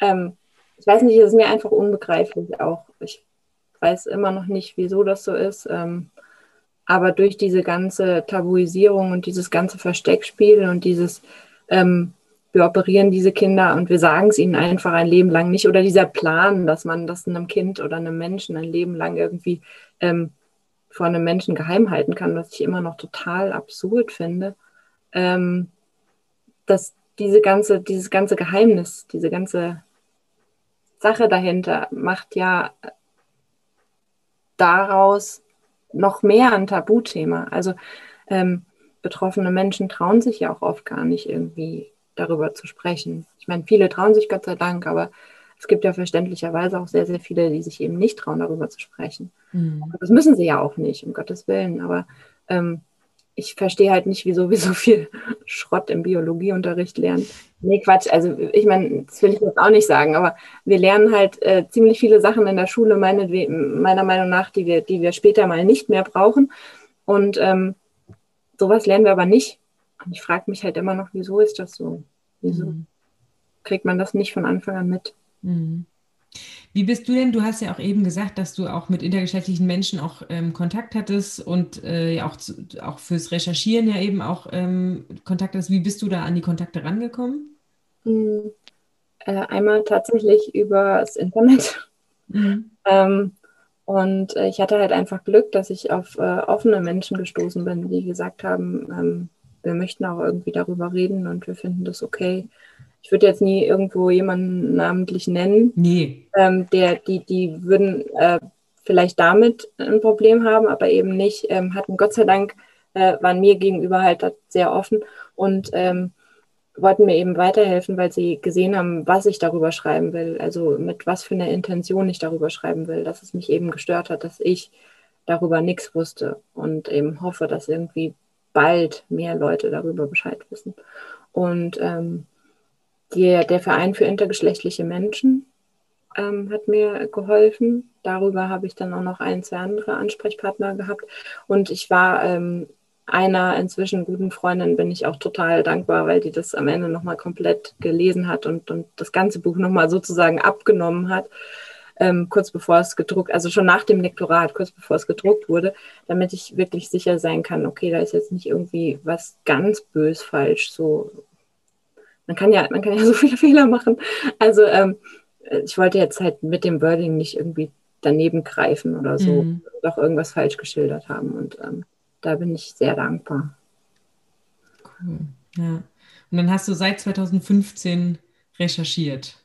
ähm, ich weiß nicht, es ist mir einfach unbegreiflich auch. Ich weiß immer noch nicht, wieso das so ist. Ähm, aber durch diese ganze Tabuisierung und dieses ganze Versteckspiel und dieses ähm, wir operieren diese Kinder und wir sagen es ihnen einfach ein Leben lang nicht. Oder dieser Plan, dass man das einem Kind oder einem Menschen ein Leben lang irgendwie ähm, vor einem Menschen geheim halten kann, was ich immer noch total absurd finde. Ähm, dass diese ganze, dieses ganze Geheimnis, diese ganze Sache dahinter macht ja daraus noch mehr ein Tabuthema. Also ähm, betroffene Menschen trauen sich ja auch oft gar nicht irgendwie darüber zu sprechen. Ich meine, viele trauen sich Gott sei Dank, aber es gibt ja verständlicherweise auch sehr, sehr viele, die sich eben nicht trauen, darüber zu sprechen. Mhm. Das müssen sie ja auch nicht, um Gottes Willen. Aber ähm, ich verstehe halt nicht, wieso wir so viel Schrott im Biologieunterricht lernen. Nee, Quatsch. Also ich meine, das will ich jetzt auch nicht sagen, aber wir lernen halt äh, ziemlich viele Sachen in der Schule, meine, meiner Meinung nach, die wir, die wir später mal nicht mehr brauchen. Und ähm, sowas lernen wir aber nicht. Und ich frage mich halt immer noch, wieso ist das so? Wieso mhm. kriegt man das nicht von Anfang an mit? Mhm. Wie bist du denn? Du hast ja auch eben gesagt, dass du auch mit intergeschlechtlichen Menschen auch ähm, Kontakt hattest und äh, ja auch, zu, auch fürs Recherchieren ja eben auch ähm, Kontakt hast. Wie bist du da an die Kontakte rangekommen? Mhm. Äh, einmal tatsächlich über das Internet. Mhm. Ähm, und äh, ich hatte halt einfach Glück, dass ich auf äh, offene Menschen gestoßen bin, die gesagt haben, ähm, wir möchten auch irgendwie darüber reden und wir finden das okay. Ich würde jetzt nie irgendwo jemanden namentlich nennen. Nee. Ähm, der, die, die würden äh, vielleicht damit ein Problem haben, aber eben nicht, ähm, hatten Gott sei Dank, äh, waren mir gegenüber halt sehr offen und ähm, wollten mir eben weiterhelfen, weil sie gesehen haben, was ich darüber schreiben will, also mit was für einer Intention ich darüber schreiben will, dass es mich eben gestört hat, dass ich darüber nichts wusste und eben hoffe, dass irgendwie bald mehr Leute darüber Bescheid wissen. Und ähm, die, der Verein für intergeschlechtliche Menschen ähm, hat mir geholfen. Darüber habe ich dann auch noch ein, zwei andere Ansprechpartner gehabt. Und ich war ähm, einer inzwischen guten Freundin, bin ich auch total dankbar, weil die das am Ende nochmal komplett gelesen hat und, und das ganze Buch nochmal sozusagen abgenommen hat. Ähm, kurz bevor es gedruckt, also schon nach dem Lektorat, kurz bevor es gedruckt wurde, damit ich wirklich sicher sein kann, okay, da ist jetzt nicht irgendwie was ganz bös falsch. So, man kann ja, man kann ja so viele Fehler machen. Also ähm, ich wollte jetzt halt mit dem Wording nicht irgendwie daneben greifen oder so, mhm. doch irgendwas falsch geschildert haben. Und ähm, da bin ich sehr dankbar. Cool. Ja. Und dann hast du seit 2015 recherchiert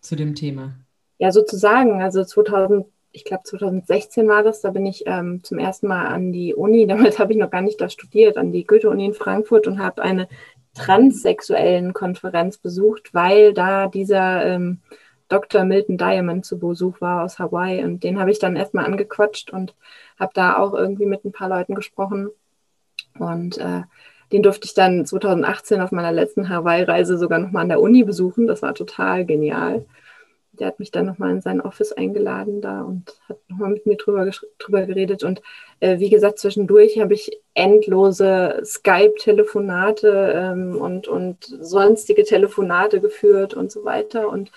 zu dem Thema. Ja, sozusagen. Also 2000, ich glaube 2016 war das, da bin ich ähm, zum ersten Mal an die Uni, damals habe ich noch gar nicht da studiert, an die Goethe-Uni in Frankfurt und habe eine transsexuellen Konferenz besucht, weil da dieser ähm, Dr. Milton Diamond zu Besuch war aus Hawaii und den habe ich dann erstmal angequatscht und habe da auch irgendwie mit ein paar Leuten gesprochen und äh, den durfte ich dann 2018 auf meiner letzten Hawaii-Reise sogar nochmal an der Uni besuchen. Das war total genial. Der hat mich dann nochmal in sein Office eingeladen da und hat nochmal mit mir drüber, drüber geredet. Und äh, wie gesagt, zwischendurch habe ich endlose Skype-Telefonate ähm, und, und sonstige Telefonate geführt und so weiter. Und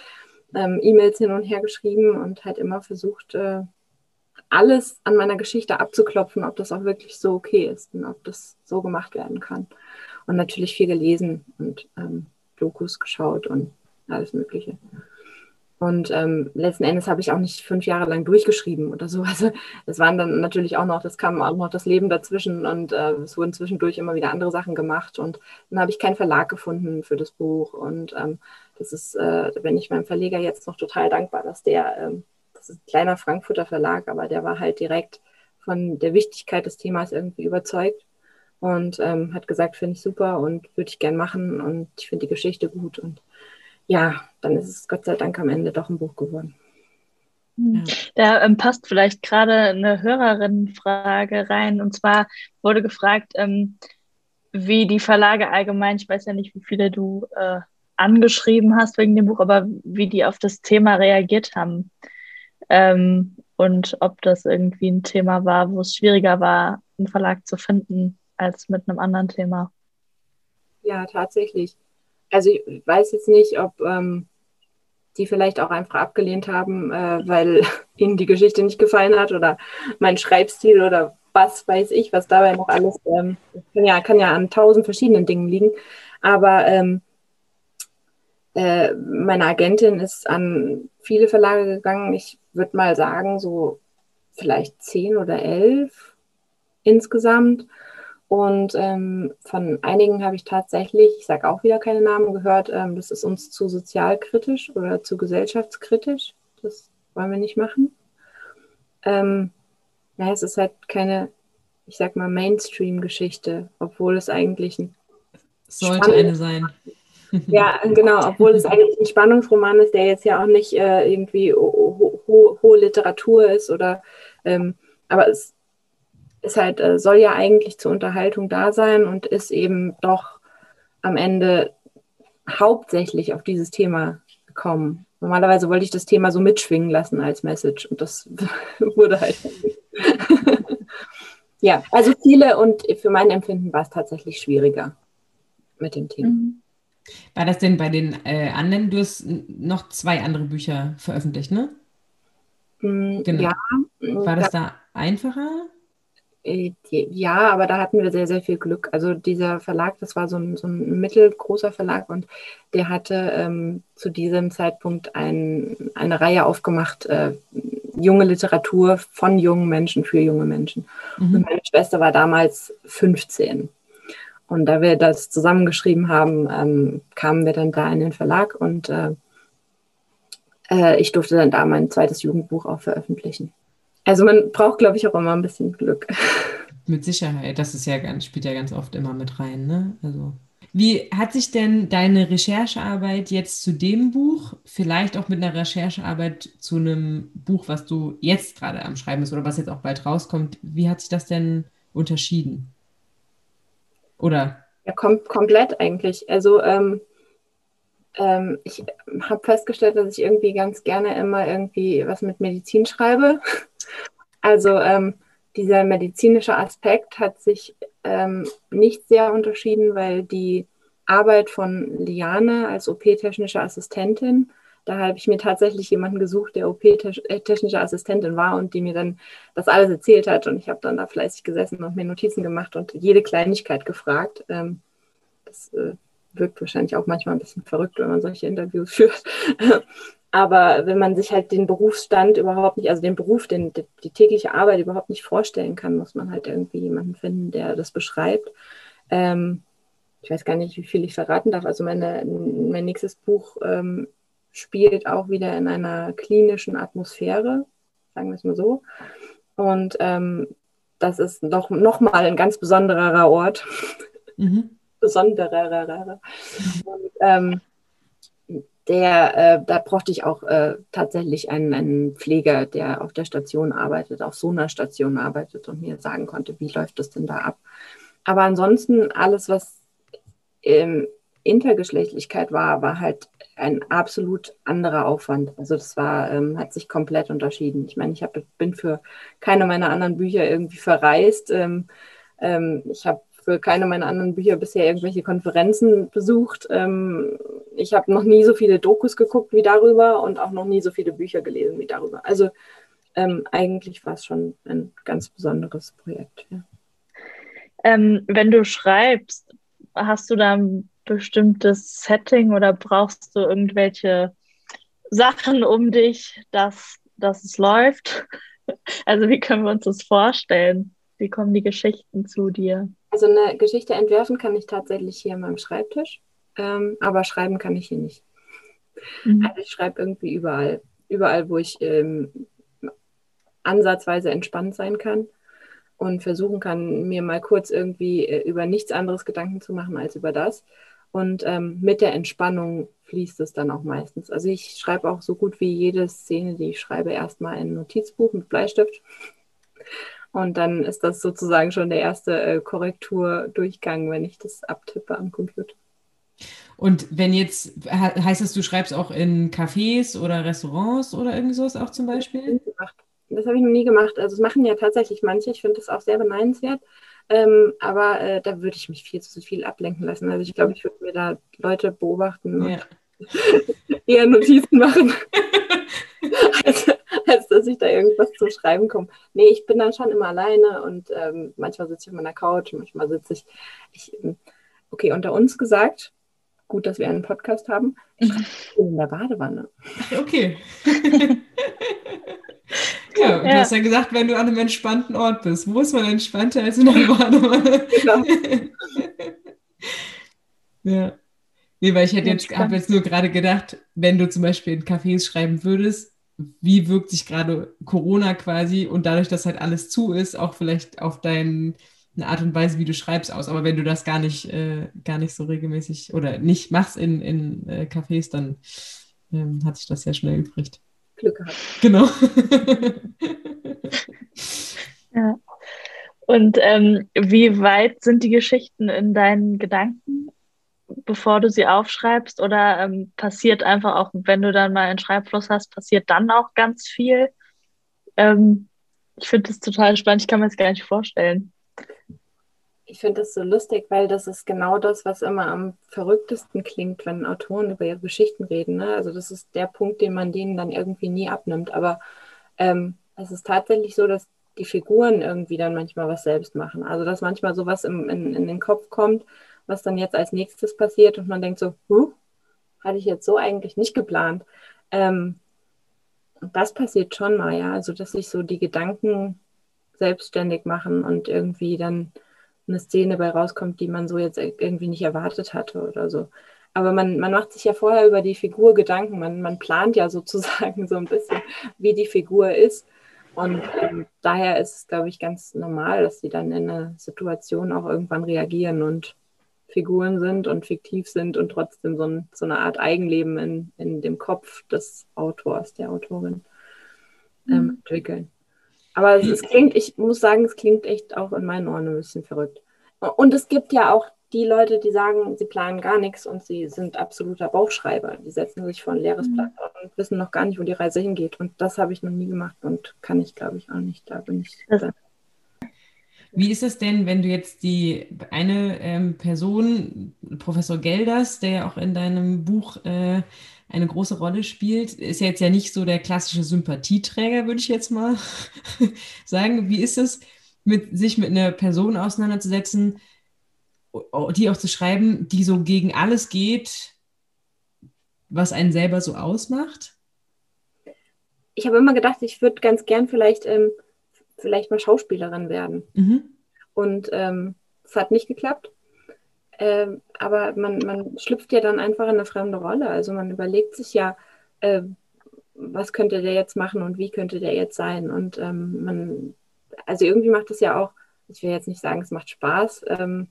ähm, E-Mails hin und her geschrieben und halt immer versucht, äh, alles an meiner Geschichte abzuklopfen, ob das auch wirklich so okay ist und ob das so gemacht werden kann. Und natürlich viel gelesen und ähm, Dokus geschaut und alles Mögliche. Und ähm, letzten Endes habe ich auch nicht fünf Jahre lang durchgeschrieben oder so. Also es waren dann natürlich auch noch, das kam auch noch das Leben dazwischen und äh, es wurden zwischendurch immer wieder andere Sachen gemacht. Und dann habe ich keinen Verlag gefunden für das Buch. Und ähm, das ist, äh, wenn ich meinem Verleger jetzt noch total dankbar, dass der, ähm, das ist ein kleiner Frankfurter Verlag, aber der war halt direkt von der Wichtigkeit des Themas irgendwie überzeugt und ähm, hat gesagt, finde ich super und würde ich gern machen und ich finde die Geschichte gut und ja, dann ist es Gott sei Dank am Ende doch ein Buch geworden. Hm. Da ähm, passt vielleicht gerade eine Hörerin-Frage rein. Und zwar wurde gefragt, ähm, wie die Verlage allgemein, ich weiß ja nicht, wie viele du äh, angeschrieben hast wegen dem Buch, aber wie die auf das Thema reagiert haben. Ähm, und ob das irgendwie ein Thema war, wo es schwieriger war, einen Verlag zu finden als mit einem anderen Thema. Ja, tatsächlich also ich weiß jetzt nicht, ob ähm, die vielleicht auch einfach abgelehnt haben, äh, weil ihnen die Geschichte nicht gefallen hat oder mein Schreibstil oder was weiß ich, was dabei noch alles, ähm, kann, ja, kann ja an tausend verschiedenen Dingen liegen. Aber ähm, äh, meine Agentin ist an viele Verlage gegangen. Ich würde mal sagen, so vielleicht zehn oder elf insgesamt. Und ähm, von einigen habe ich tatsächlich, ich sage auch wieder keine Namen, gehört, ähm, das ist uns zu sozialkritisch oder zu gesellschaftskritisch. Das wollen wir nicht machen. Ähm, ja, es ist halt keine, ich sag mal, Mainstream-Geschichte, obwohl es eigentlich ein. Sollte eine sein. ja, genau, obwohl es eigentlich ein Spannungsroman ist, der jetzt ja auch nicht äh, irgendwie ho ho hohe Literatur ist oder. Ähm, aber es ist halt, äh, soll ja eigentlich zur Unterhaltung da sein und ist eben doch am Ende hauptsächlich auf dieses Thema gekommen. Normalerweise wollte ich das Thema so mitschwingen lassen als Message und das wurde halt. ja, also viele und für mein Empfinden war es tatsächlich schwieriger mit dem Thema. Mhm. War das denn bei den äh, anderen? Du hast noch zwei andere Bücher veröffentlicht, ne? Mm, genau. Ja. War das da einfacher? Äh, ja, aber da hatten wir sehr, sehr viel Glück. Also dieser Verlag, das war so ein, so ein mittelgroßer Verlag und der hatte ähm, zu diesem Zeitpunkt ein, eine Reihe aufgemacht, äh, junge Literatur von jungen Menschen für junge Menschen. Mhm. Und meine Schwester war damals 15. Und da wir das zusammengeschrieben haben, ähm, kamen wir dann da in den Verlag und äh, äh, ich durfte dann da mein zweites Jugendbuch auch veröffentlichen. Also man braucht, glaube ich, auch immer ein bisschen Glück. Mit Sicherheit. Das ist ja ganz, spielt ja ganz oft immer mit rein, ne? Also Wie hat sich denn deine Recherchearbeit jetzt zu dem Buch, vielleicht auch mit einer Recherchearbeit zu einem Buch, was du jetzt gerade am Schreiben bist oder was jetzt auch bald rauskommt, wie hat sich das denn unterschieden? Oder? Ja, kom komplett eigentlich. Also ähm, ähm, ich habe festgestellt, dass ich irgendwie ganz gerne immer irgendwie was mit Medizin schreibe. Also ähm, dieser medizinische Aspekt hat sich ähm, nicht sehr unterschieden, weil die Arbeit von Liane als OP-technische Assistentin, da habe ich mir tatsächlich jemanden gesucht, der OP-technische Assistentin war und die mir dann das alles erzählt hat. Und ich habe dann da fleißig gesessen und mir Notizen gemacht und jede Kleinigkeit gefragt. Ähm, das äh, wirkt wahrscheinlich auch manchmal ein bisschen verrückt, wenn man solche Interviews führt. Aber wenn man sich halt den Berufsstand überhaupt nicht, also den Beruf, den, die tägliche Arbeit überhaupt nicht vorstellen kann, muss man halt irgendwie jemanden finden, der das beschreibt. Ähm, ich weiß gar nicht, wie viel ich verraten darf. Also meine, mein nächstes Buch ähm, spielt auch wieder in einer klinischen Atmosphäre, sagen wir es mal so. Und ähm, das ist noch, noch mal ein ganz besonderer Ort. Mhm. besonderer. Und, ähm, der, äh, da brauchte ich auch äh, tatsächlich einen, einen Pfleger, der auf der Station arbeitet, auf so einer Station arbeitet und mir sagen konnte, wie läuft das denn da ab. Aber ansonsten alles, was ähm, Intergeschlechtlichkeit war, war halt ein absolut anderer Aufwand. Also das war, ähm, hat sich komplett unterschieden. Ich meine, ich hab, bin für keine meiner anderen Bücher irgendwie verreist. Ähm, ähm, ich habe für keine meiner anderen Bücher bisher irgendwelche Konferenzen besucht. Ähm, ich habe noch nie so viele Dokus geguckt wie darüber und auch noch nie so viele Bücher gelesen wie darüber. Also ähm, eigentlich war es schon ein ganz besonderes Projekt. Ja. Ähm, wenn du schreibst, hast du da ein bestimmtes Setting oder brauchst du irgendwelche Sachen um dich, dass, dass es läuft? Also wie können wir uns das vorstellen? Wie kommen die Geschichten zu dir? Also eine Geschichte entwerfen kann ich tatsächlich hier an meinem Schreibtisch, ähm, aber schreiben kann ich hier nicht. Mhm. Also ich schreibe irgendwie überall, überall, wo ich ähm, ansatzweise entspannt sein kann und versuchen kann, mir mal kurz irgendwie äh, über nichts anderes Gedanken zu machen als über das. Und ähm, mit der Entspannung fließt es dann auch meistens. Also ich schreibe auch so gut wie jede Szene, die ich schreibe, erstmal in ein Notizbuch mit Bleistift. Und dann ist das sozusagen schon der erste äh, Korrekturdurchgang, wenn ich das abtippe am Computer. Und wenn jetzt, heißt das, du schreibst auch in Cafés oder Restaurants oder irgend sowas auch zum Beispiel? Das habe ich noch nie gemacht. Also es machen ja tatsächlich manche. Ich finde das auch sehr beneidenswert. Ähm, aber äh, da würde ich mich viel zu viel ablenken lassen. Also ich glaube, ich würde mir da Leute beobachten ja. und eher Notizen machen. also, als dass ich da irgendwas zum Schreiben komme. Nee, ich bin dann schon immer alleine und ähm, manchmal sitze ich auf meiner Couch, manchmal sitze ich, ich, okay, unter uns gesagt, gut, dass wir einen Podcast haben, ich mhm. in der Badewanne. Okay. ja, du ja. hast ja gesagt, wenn du an einem entspannten Ort bist, wo ist man entspannter als in der Badewanne? Genau. ja. Nee, weil ich hätte jetzt, habe jetzt nur gerade gedacht, wenn du zum Beispiel in Cafés schreiben würdest, wie wirkt sich gerade Corona quasi und dadurch, dass halt alles zu ist, auch vielleicht auf deine Art und Weise, wie du schreibst, aus. Aber wenn du das gar nicht, äh, gar nicht so regelmäßig oder nicht machst in, in äh, Cafés, dann ähm, hat sich das sehr schnell übrig. Glück gehabt. Genau. ja. Und ähm, wie weit sind die Geschichten in deinen Gedanken? Bevor du sie aufschreibst oder ähm, passiert einfach auch, wenn du dann mal einen Schreibfluss hast, passiert dann auch ganz viel? Ähm, ich finde das total spannend, ich kann mir das gar nicht vorstellen. Ich finde das so lustig, weil das ist genau das, was immer am verrücktesten klingt, wenn Autoren über ihre Geschichten reden. Ne? Also das ist der Punkt, den man denen dann irgendwie nie abnimmt. Aber ähm, es ist tatsächlich so, dass die Figuren irgendwie dann manchmal was selbst machen. Also dass manchmal sowas im, in, in den Kopf kommt, was dann jetzt als nächstes passiert und man denkt so, huh, hatte ich jetzt so eigentlich nicht geplant. Ähm, das passiert schon mal, ja, also dass sich so die Gedanken selbstständig machen und irgendwie dann eine Szene bei rauskommt, die man so jetzt irgendwie nicht erwartet hatte oder so. Aber man, man macht sich ja vorher über die Figur Gedanken, man, man plant ja sozusagen so ein bisschen, wie die Figur ist. Und ähm, daher ist es, glaube ich, ganz normal, dass sie dann in einer Situation auch irgendwann reagieren und Figuren sind und fiktiv sind und trotzdem so, ein, so eine Art Eigenleben in, in dem Kopf des Autors, der Autorin ähm, mhm. entwickeln. Aber es, es, klingt, ich muss sagen, es klingt echt auch in meinen Ohren ein bisschen verrückt. Und es gibt ja auch die Leute, die sagen, sie planen gar nichts und sie sind absoluter Bauchschreiber. Die setzen sich vor ein leeres mhm. Blatt und wissen noch gar nicht, wo die Reise hingeht. Und das habe ich noch nie gemacht und kann ich, glaube ich, auch nicht. Da bin ich. Das, wie ist es denn, wenn du jetzt die eine ähm, Person, Professor Gelders, der ja auch in deinem Buch äh, eine große Rolle spielt, ist ja jetzt ja nicht so der klassische Sympathieträger, würde ich jetzt mal sagen. Wie ist es, mit, sich mit einer Person auseinanderzusetzen, die auch zu schreiben, die so gegen alles geht, was einen selber so ausmacht? Ich habe immer gedacht, ich würde ganz gern vielleicht ähm, vielleicht mal Schauspielerin werden. Mhm. Und ähm, es hat nicht geklappt. Ähm, aber man, man schlüpft ja dann einfach in eine fremde Rolle. Also man überlegt sich ja, äh, was könnte der jetzt machen und wie könnte der jetzt sein. Und ähm, man, also irgendwie macht es ja auch, ich will jetzt nicht sagen, es macht Spaß. Ähm,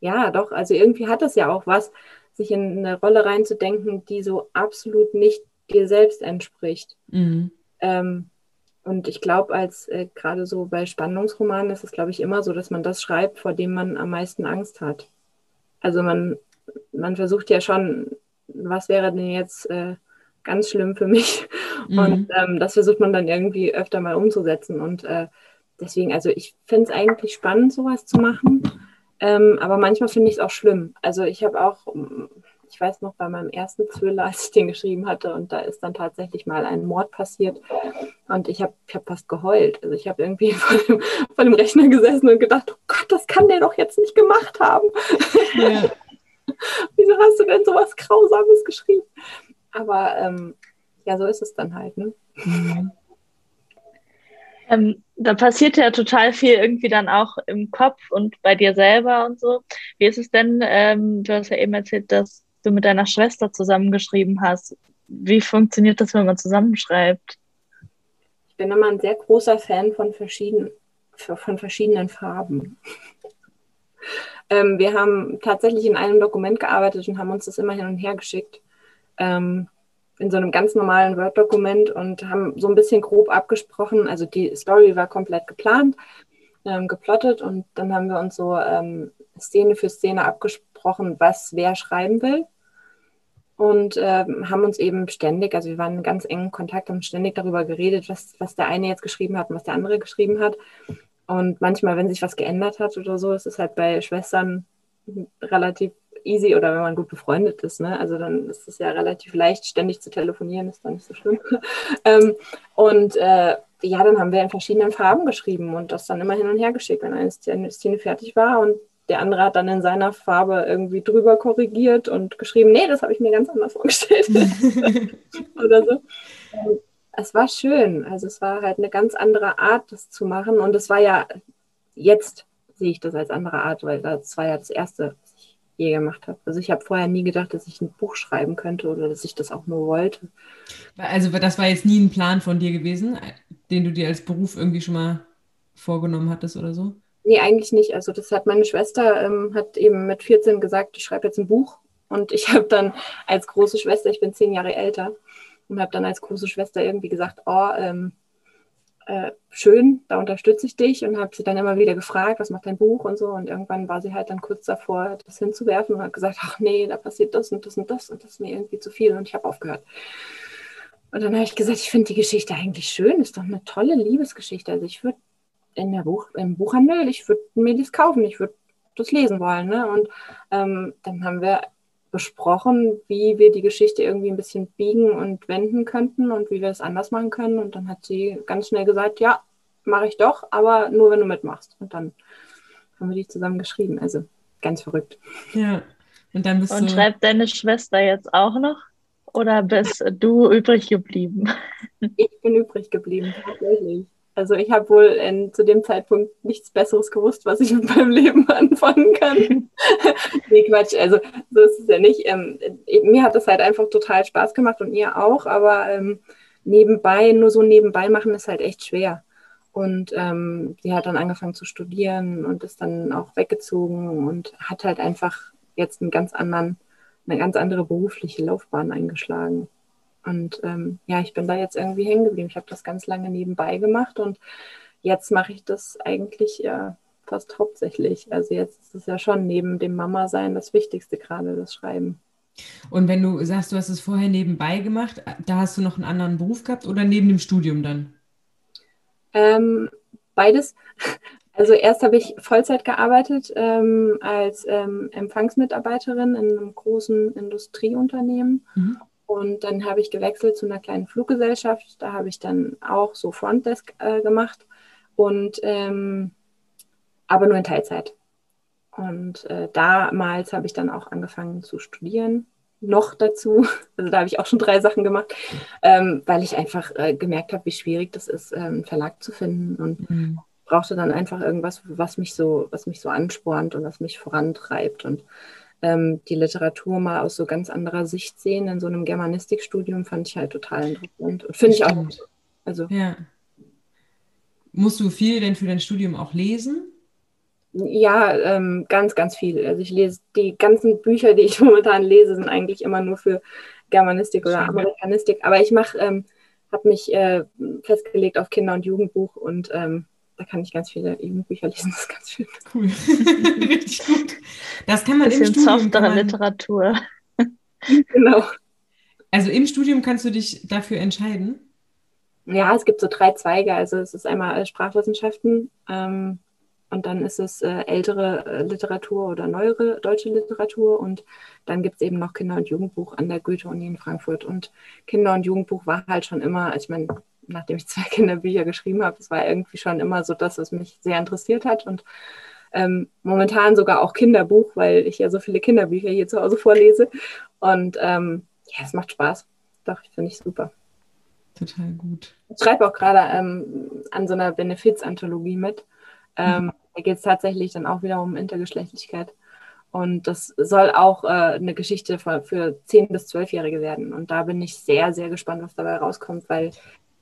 ja, doch, also irgendwie hat es ja auch was, sich in eine Rolle reinzudenken, die so absolut nicht dir selbst entspricht. Mhm. Ähm, und ich glaube, als äh, gerade so bei Spannungsromanen ist es, glaube ich, immer so, dass man das schreibt, vor dem man am meisten Angst hat. Also man, man versucht ja schon, was wäre denn jetzt äh, ganz schlimm für mich? Mhm. Und ähm, das versucht man dann irgendwie öfter mal umzusetzen. Und äh, deswegen, also ich finde es eigentlich spannend, sowas zu machen. Ähm, aber manchmal finde ich es auch schlimm. Also ich habe auch ich weiß noch bei meinem ersten Thriller, als ich den geschrieben hatte, und da ist dann tatsächlich mal ein Mord passiert und ich habe ich hab fast geheult. Also ich habe irgendwie vor dem, vor dem, Rechner gesessen und gedacht, oh Gott, das kann der doch jetzt nicht gemacht haben. Ja. Wieso hast du denn sowas Grausames geschrieben? Aber ähm, ja, so ist es dann halt. Ne? Mhm. Ähm, da passiert ja total viel irgendwie dann auch im Kopf und bei dir selber und so. Wie ist es denn? Ähm, du hast ja eben erzählt, dass du mit deiner Schwester zusammengeschrieben hast. Wie funktioniert das, wenn man zusammenschreibt? Ich bin immer ein sehr großer Fan von, verschieden, von verschiedenen Farben. ähm, wir haben tatsächlich in einem Dokument gearbeitet und haben uns das immer hin und her geschickt. Ähm, in so einem ganz normalen Word-Dokument und haben so ein bisschen grob abgesprochen. Also die Story war komplett geplant, ähm, geplottet und dann haben wir uns so ähm, Szene für Szene abgesprochen, was wer schreiben will und äh, haben uns eben ständig, also wir waren in ganz engen Kontakt, haben ständig darüber geredet, was, was der eine jetzt geschrieben hat und was der andere geschrieben hat. Und manchmal, wenn sich was geändert hat oder so, ist es halt bei Schwestern relativ easy oder wenn man gut befreundet ist. Ne? Also dann ist es ja relativ leicht, ständig zu telefonieren, ist dann nicht so schlimm. ähm, und äh, ja, dann haben wir in verschiedenen Farben geschrieben und das dann immer hin und her geschickt, wenn eine Szene fertig war und der andere hat dann in seiner Farbe irgendwie drüber korrigiert und geschrieben, nee, das habe ich mir ganz anders vorgestellt. Oder so. Es war schön. Also es war halt eine ganz andere Art, das zu machen. Und es war ja, jetzt sehe ich das als andere Art, weil das war ja das Erste, was ich je gemacht habe. Also ich habe vorher nie gedacht, dass ich ein Buch schreiben könnte oder dass ich das auch nur wollte. Also das war jetzt nie ein Plan von dir gewesen, den du dir als Beruf irgendwie schon mal vorgenommen hattest oder so? Nee, eigentlich nicht. Also das hat meine Schwester, ähm, hat eben mit 14 gesagt, ich schreibe jetzt ein Buch. Und ich habe dann als große Schwester, ich bin zehn Jahre älter, und habe dann als große Schwester irgendwie gesagt, oh, ähm, äh, schön, da unterstütze ich dich und habe sie dann immer wieder gefragt, was macht dein Buch und so. Und irgendwann war sie halt dann kurz davor, das hinzuwerfen und hat gesagt, ach nee, da passiert das und das und das und das ist mir irgendwie zu viel und ich habe aufgehört. Und dann habe ich gesagt, ich finde die Geschichte eigentlich schön, ist doch eine tolle Liebesgeschichte. Also ich würde in der Buch, im Buchhandel, ich würde mir das kaufen, ich würde das lesen wollen. Ne? Und ähm, dann haben wir besprochen, wie wir die Geschichte irgendwie ein bisschen biegen und wenden könnten und wie wir es anders machen können. Und dann hat sie ganz schnell gesagt, ja, mache ich doch, aber nur wenn du mitmachst. Und dann haben wir die zusammen geschrieben. Also ganz verrückt. Ja. Und dann bist und du. schreibt deine Schwester jetzt auch noch? Oder bist du übrig geblieben? Ich bin übrig geblieben, tatsächlich. Also ich habe wohl in, zu dem Zeitpunkt nichts Besseres gewusst, was ich mit meinem Leben anfangen kann. nee, Quatsch, also so ist es ja nicht. Ähm, mir hat das halt einfach total Spaß gemacht und ihr auch, aber ähm, nebenbei, nur so nebenbei machen ist halt echt schwer. Und ähm, sie hat dann angefangen zu studieren und ist dann auch weggezogen und hat halt einfach jetzt einen ganz anderen, eine ganz andere berufliche Laufbahn eingeschlagen. Und ähm, ja, ich bin da jetzt irgendwie hängen geblieben. Ich habe das ganz lange nebenbei gemacht und jetzt mache ich das eigentlich ja fast hauptsächlich. Also jetzt ist es ja schon neben dem Mama-Sein das Wichtigste gerade, das Schreiben. Und wenn du sagst, du hast es vorher nebenbei gemacht, da hast du noch einen anderen Beruf gehabt oder neben dem Studium dann? Ähm, beides. Also erst habe ich Vollzeit gearbeitet ähm, als ähm, Empfangsmitarbeiterin in einem großen Industrieunternehmen. Mhm. Und dann habe ich gewechselt zu einer kleinen Fluggesellschaft. Da habe ich dann auch so Frontdesk äh, gemacht. Und ähm, aber nur in Teilzeit. Und äh, damals habe ich dann auch angefangen zu studieren. Noch dazu, also da habe ich auch schon drei Sachen gemacht, ähm, weil ich einfach äh, gemerkt habe, wie schwierig das ist, ähm, einen Verlag zu finden und mhm. brauchte dann einfach irgendwas, was mich so, was mich so anspornt und was mich vorantreibt und ähm, die Literatur mal aus so ganz anderer Sicht sehen in so einem Germanistikstudium fand ich halt total interessant und finde ich auch. Also ja. Musst du viel denn für dein Studium auch lesen? Ja, ähm, ganz, ganz viel. Also ich lese die ganzen Bücher, die ich momentan lese, sind eigentlich immer nur für Germanistik oder. Amerikanistik. Aber ich mache, ähm, habe mich äh, festgelegt auf Kinder- und Jugendbuch und ähm, da kann ich ganz viele Jugendbücher lesen. Das ist ganz schön. Cool. Richtig gut. Das kann man Bisschen im Studium. Softere man... Literatur. genau. Also im Studium kannst du dich dafür entscheiden? Ja, es gibt so drei Zweige. Also es ist einmal Sprachwissenschaften, ähm, und dann ist es äh, ältere äh, Literatur oder neuere deutsche Literatur. Und dann gibt es eben noch Kinder- und Jugendbuch an der Goethe-Uni in Frankfurt. Und Kinder- und Jugendbuch war halt schon immer, ich meine, nachdem ich zwei Kinderbücher geschrieben habe, es war irgendwie schon immer so das, was mich sehr interessiert hat. Und ähm, momentan sogar auch Kinderbuch, weil ich ja so viele Kinderbücher hier zu Hause vorlese. Und ähm, ja, es macht Spaß. Doch, finde ich super. Total gut. Ich schreibe auch gerade ähm, an so einer Benefiz-Anthologie mit. Ähm, da geht es tatsächlich dann auch wieder um Intergeschlechtlichkeit. Und das soll auch äh, eine Geschichte für, für 10- bis 12-Jährige werden. Und da bin ich sehr, sehr gespannt, was dabei rauskommt, weil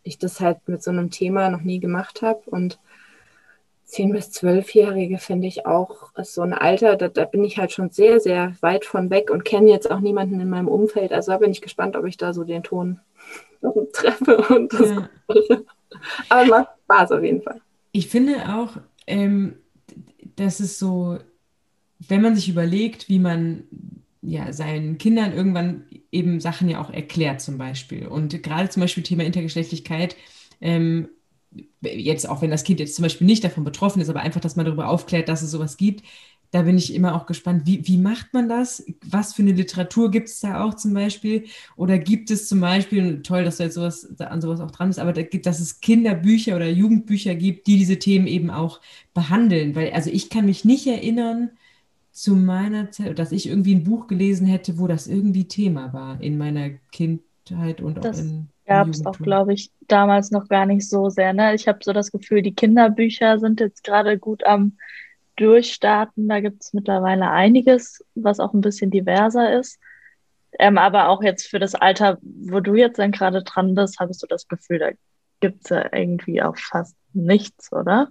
ich das halt mit so einem Thema noch nie gemacht habe. Und 10- bis 12-Jährige finde ich auch ist so ein Alter, da, da, bin ich halt schon sehr, sehr weit von weg und kenne jetzt auch niemanden in meinem Umfeld. Also da bin ich gespannt, ob ich da so den Ton treffe und das ja. Aber es macht Spaß auf jeden Fall. Ich finde auch, ähm, das ist so, wenn man sich überlegt, wie man ja, seinen Kindern irgendwann eben Sachen ja auch erklärt zum Beispiel. Und gerade zum Beispiel Thema Intergeschlechtlichkeit, ähm, jetzt auch wenn das Kind jetzt zum Beispiel nicht davon betroffen ist, aber einfach, dass man darüber aufklärt, dass es sowas gibt, da bin ich immer auch gespannt, wie, wie macht man das? Was für eine Literatur gibt es da auch zum Beispiel? Oder gibt es zum Beispiel, toll, dass du jetzt sowas, an sowas auch dran bist, aber da dass es Kinderbücher oder Jugendbücher gibt, die diese Themen eben auch behandeln. Weil, also ich kann mich nicht erinnern zu meiner Zeit, dass ich irgendwie ein Buch gelesen hätte, wo das irgendwie Thema war in meiner Kindheit und das auch in. Gab es auch, glaube ich, damals noch gar nicht so sehr. Ne? Ich habe so das Gefühl, die Kinderbücher sind jetzt gerade gut am durchstarten. Da gibt es mittlerweile einiges, was auch ein bisschen diverser ist. Ähm, aber auch jetzt für das Alter, wo du jetzt dann gerade dran bist, habe ich so das Gefühl, da gibt es ja irgendwie auch fast nichts, oder?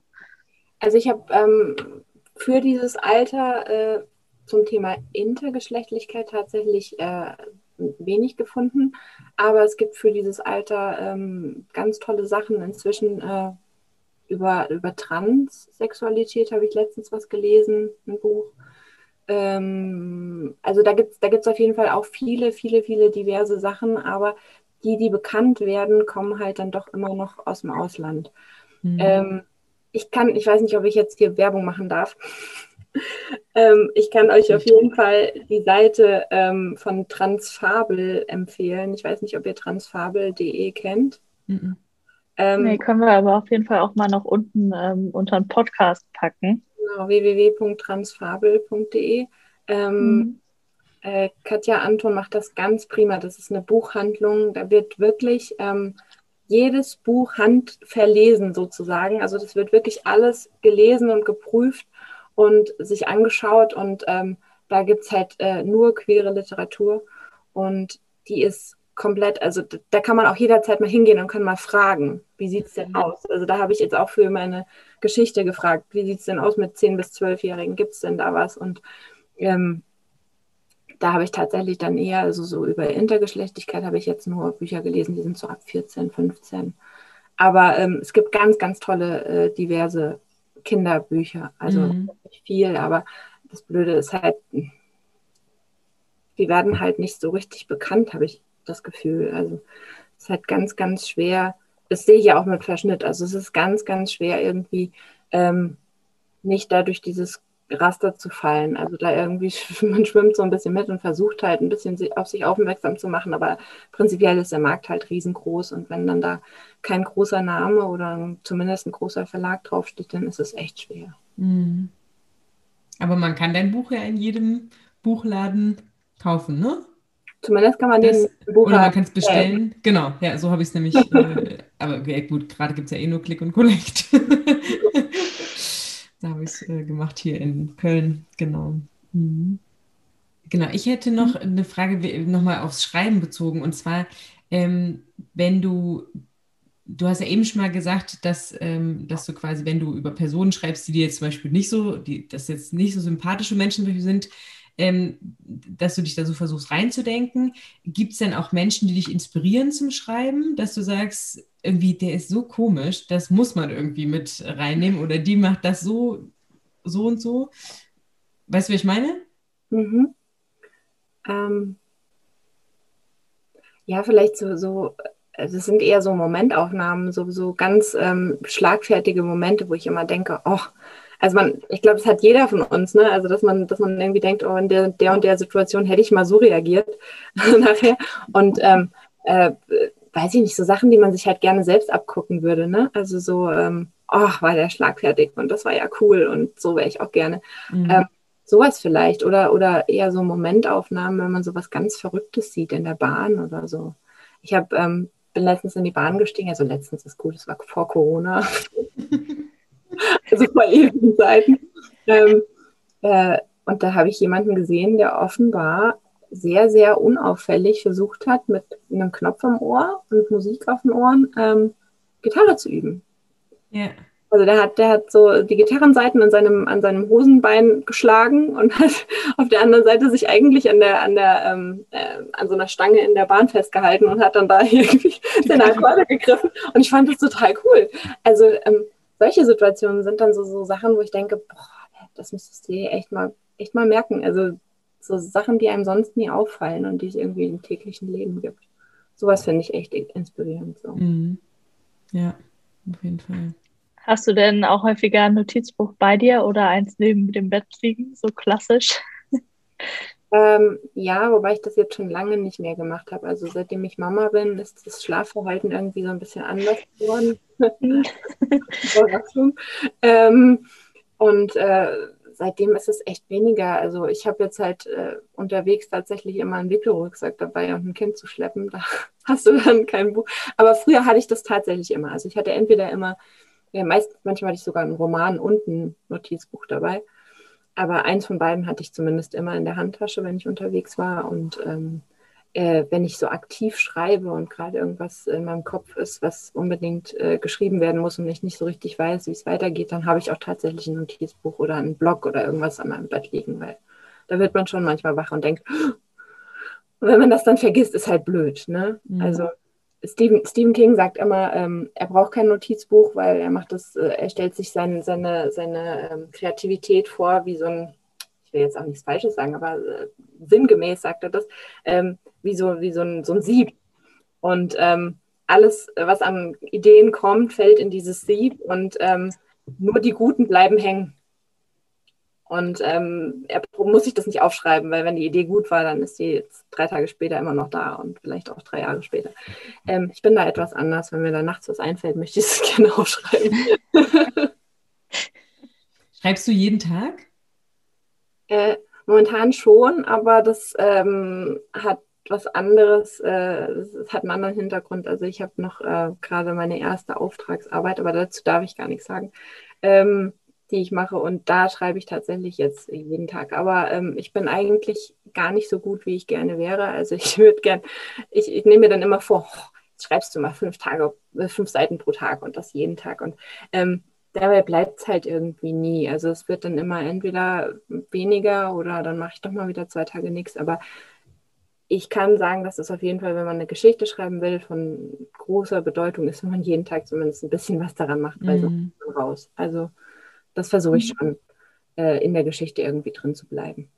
Also ich habe ähm, für dieses Alter äh, zum Thema Intergeschlechtlichkeit tatsächlich äh, wenig gefunden. Aber es gibt für dieses Alter ähm, ganz tolle Sachen. Inzwischen äh, über, über Transsexualität habe ich letztens was gelesen, ein Buch. Ähm, also da gibt es da gibt's auf jeden Fall auch viele, viele, viele diverse Sachen, aber die, die bekannt werden, kommen halt dann doch immer noch aus dem Ausland. Mhm. Ähm, ich kann, ich weiß nicht, ob ich jetzt hier Werbung machen darf. ähm, ich kann euch auf jeden Fall die Seite ähm, von Transfabel empfehlen. Ich weiß nicht, ob ihr transfabel.de kennt. Mhm. Ähm, nee, können wir aber auf jeden Fall auch mal noch unten ähm, unter den Podcast packen. Genau, www.transfabel.de. Ähm, mhm. äh, Katja Anton macht das ganz prima. Das ist eine Buchhandlung. Da wird wirklich ähm, jedes Buch handverlesen sozusagen. Also das wird wirklich alles gelesen und geprüft und sich angeschaut. Und ähm, da gibt es halt äh, nur queere Literatur. Und die ist komplett, also da kann man auch jederzeit mal hingehen und kann mal fragen, wie sieht es denn mhm. aus? Also da habe ich jetzt auch für meine Geschichte gefragt, wie sieht es denn aus mit 10- bis 12-Jährigen? Gibt es denn da was? Und ähm, da habe ich tatsächlich dann eher, also so über Intergeschlechtlichkeit habe ich jetzt nur Bücher gelesen, die sind so ab 14, 15. Aber ähm, es gibt ganz, ganz tolle, äh, diverse Kinderbücher. Also mhm. nicht viel, aber das Blöde ist halt, die werden halt nicht so richtig bekannt, habe ich das Gefühl. Also es ist halt ganz, ganz schwer. Das sehe ich ja auch mit Verschnitt. Also es ist ganz, ganz schwer irgendwie ähm, nicht dadurch dieses Raster zu fallen. Also da irgendwie, man schwimmt so ein bisschen mit und versucht halt ein bisschen auf sich aufmerksam zu machen, aber prinzipiell ist der Markt halt riesengroß und wenn dann da kein großer Name oder zumindest ein großer Verlag draufsteht, dann ist es echt schwer. Mhm. Aber man kann dein Buch ja in jedem Buchladen kaufen, ne? Zumindest kann man das, den Buchladen. Oder man kann es bestellen. Ja. Genau, ja, so habe ich es nämlich. äh, aber gut, gerade gibt es ja eh nur Click und Collect. Da habe ich es äh, gemacht hier in Köln, genau. Mhm. Genau, ich hätte noch eine Frage nochmal aufs Schreiben bezogen. Und zwar, ähm, wenn du, du hast ja eben schon mal gesagt, dass, ähm, dass du quasi, wenn du über Personen schreibst, die dir jetzt zum Beispiel nicht so, die, dass jetzt nicht so sympathische Menschen sind, ähm, dass du dich da so versuchst reinzudenken. Gibt es denn auch Menschen, die dich inspirieren zum Schreiben, dass du sagst, irgendwie, der ist so komisch, das muss man irgendwie mit reinnehmen oder die macht das so, so und so? Weißt du, wie ich meine? Mhm. Ähm, ja, vielleicht so, so also es sind eher so Momentaufnahmen, so, so ganz ähm, schlagfertige Momente, wo ich immer denke, oh, also man, ich glaube, es hat jeder von uns, ne? Also dass man, dass man irgendwie denkt, oh, in der, der und der Situation hätte ich mal so reagiert nachher. Und ähm, äh, weiß ich nicht, so Sachen, die man sich halt gerne selbst abgucken würde, ne? Also so, ähm, oh, war der schlagfertig und das war ja cool und so wäre ich auch gerne. Mhm. Ähm, sowas vielleicht oder, oder eher so Momentaufnahmen, wenn man sowas ganz Verrücktes sieht in der Bahn oder so. Ich habe ähm, bin letztens in die Bahn gestiegen, also letztens ist gut, es war vor Corona. also vor ewigen Zeiten. Ähm, äh, und da habe ich jemanden gesehen, der offenbar sehr, sehr unauffällig versucht hat, mit einem Knopf am Ohr und Musik auf den Ohren ähm, Gitarre zu üben. Ja. Also der hat, der hat so die Gitarrenseiten an seinem, an seinem Hosenbein geschlagen und hat auf der anderen Seite sich eigentlich an der, an der, ähm, äh, an so einer Stange in der Bahn festgehalten und hat dann da irgendwie seine Akkorde gegriffen. Und ich fand das total cool. Also ähm, solche Situationen sind dann so, so Sachen, wo ich denke, boah, das müsstest du dir echt mal, echt mal merken. Also so Sachen, die einem sonst nie auffallen und die es irgendwie im täglichen Leben gibt. Sowas finde ich echt inspirierend. So. Mhm. Ja, auf jeden Fall. Hast du denn auch häufiger ein Notizbuch bei dir oder eins neben dem Bett liegen, so klassisch? Ähm, ja, wobei ich das jetzt schon lange nicht mehr gemacht habe. Also seitdem ich Mama bin, ist das Schlafverhalten irgendwie so ein bisschen anders geworden. Ähm, und äh, seitdem ist es echt weniger. Also ich habe jetzt halt äh, unterwegs tatsächlich immer einen Wickelrucksack dabei und ein Kind zu schleppen. Da hast du dann kein Buch. Aber früher hatte ich das tatsächlich immer. Also ich hatte entweder immer, ja, meist, manchmal hatte ich sogar einen Roman und ein Notizbuch dabei aber eins von beiden hatte ich zumindest immer in der Handtasche, wenn ich unterwegs war. Und ähm, äh, wenn ich so aktiv schreibe und gerade irgendwas in meinem Kopf ist, was unbedingt äh, geschrieben werden muss und ich nicht so richtig weiß, wie es weitergeht, dann habe ich auch tatsächlich ein Notizbuch oder einen Blog oder irgendwas an meinem Bett liegen, weil da wird man schon manchmal wach und denkt, und wenn man das dann vergisst, ist halt blöd. Ne? Mhm. Also Stephen, Stephen King sagt immer, ähm, er braucht kein Notizbuch, weil er macht das, äh, er stellt sich sein, seine, seine ähm, Kreativität vor, wie so ein, ich will jetzt auch nichts Falsches sagen, aber äh, sinngemäß sagt er das, ähm, wie, so, wie so, ein, so ein Sieb. Und ähm, alles, was an Ideen kommt, fällt in dieses Sieb und ähm, nur die Guten bleiben hängen. Und ähm, er muss sich das nicht aufschreiben, weil wenn die Idee gut war, dann ist die jetzt drei Tage später immer noch da und vielleicht auch drei Jahre später. Ähm, ich bin da etwas anders. Wenn mir da nachts was einfällt, möchte ich es gerne aufschreiben. Schreibst du jeden Tag? Äh, momentan schon, aber das ähm, hat was anderes, äh, das hat einen anderen Hintergrund. Also ich habe noch äh, gerade meine erste Auftragsarbeit, aber dazu darf ich gar nichts sagen. Ähm, die ich mache. Und da schreibe ich tatsächlich jetzt jeden Tag. Aber ähm, ich bin eigentlich gar nicht so gut, wie ich gerne wäre. Also ich würde gern, ich, ich nehme mir dann immer vor, oh, jetzt schreibst du mal fünf Tage, äh, fünf Seiten pro Tag und das jeden Tag. Und ähm, dabei bleibt es halt irgendwie nie. Also es wird dann immer entweder weniger oder dann mache ich doch mal wieder zwei Tage nichts. Aber ich kann sagen, dass es auf jeden Fall, wenn man eine Geschichte schreiben will, von großer Bedeutung ist, wenn man jeden Tag zumindest ein bisschen was daran macht, weil mhm. so raus. Also das versuche ich mhm. schon, äh, in der Geschichte irgendwie drin zu bleiben.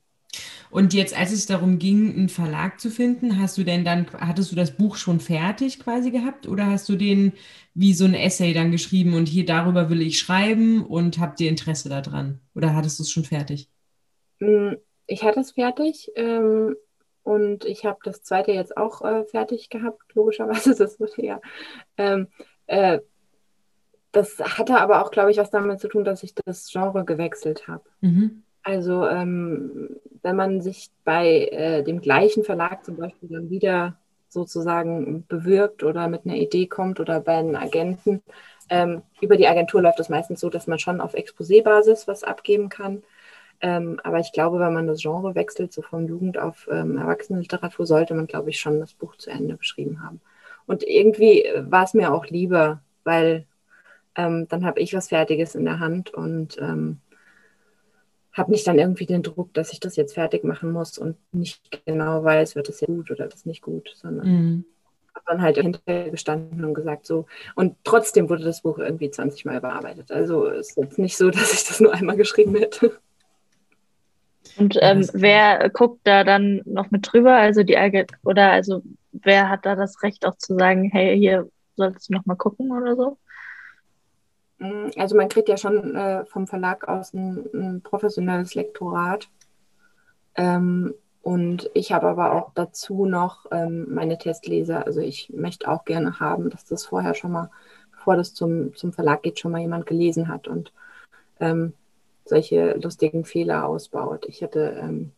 Und jetzt, als es darum ging, einen Verlag zu finden, hast du denn dann, hattest du das Buch schon fertig quasi gehabt oder hast du den wie so ein Essay dann geschrieben und hier darüber will ich schreiben und habt ihr Interesse daran? Oder hattest du es schon fertig? Mm, ich hatte es fertig. Ähm und ich habe das zweite jetzt auch äh, fertig gehabt, logischerweise. Das wurde ja. Ähm, äh, das hatte aber auch, glaube ich, was damit zu tun, dass ich das Genre gewechselt habe. Mhm. Also, ähm, wenn man sich bei äh, dem gleichen Verlag zum Beispiel dann wieder sozusagen bewirbt oder mit einer Idee kommt oder bei einem Agenten, ähm, über die Agentur läuft es meistens so, dass man schon auf Exposé-Basis was abgeben kann. Ähm, aber ich glaube, wenn man das Genre wechselt, so von Jugend auf ähm, Erwachsenenliteratur, sollte man, glaube ich, schon das Buch zu Ende geschrieben haben. Und irgendwie äh, war es mir auch lieber, weil ähm, dann habe ich was Fertiges in der Hand und ähm, habe nicht dann irgendwie den Druck, dass ich das jetzt fertig machen muss und nicht genau weiß, wird das jetzt gut oder das nicht gut, sondern mhm. habe dann halt hinterher gestanden und gesagt so. Und trotzdem wurde das Buch irgendwie 20 Mal überarbeitet. Also es ist jetzt nicht so, dass ich das nur einmal geschrieben hätte. Und ähm, wer guckt da dann noch mit drüber? Also die Agent oder also wer hat da das Recht auch zu sagen, hey, hier solltest du noch mal gucken oder so? Mm, also man kriegt ja schon äh, vom Verlag aus ein, ein professionelles Lektorat. Ähm, und ich habe aber auch dazu noch ähm, meine Testleser. Also ich möchte auch gerne haben, dass das vorher schon mal, bevor das zum, zum Verlag geht, schon mal jemand gelesen hat. Und ähm, solche lustigen Fehler ausbaut. Ich hatte, ähm,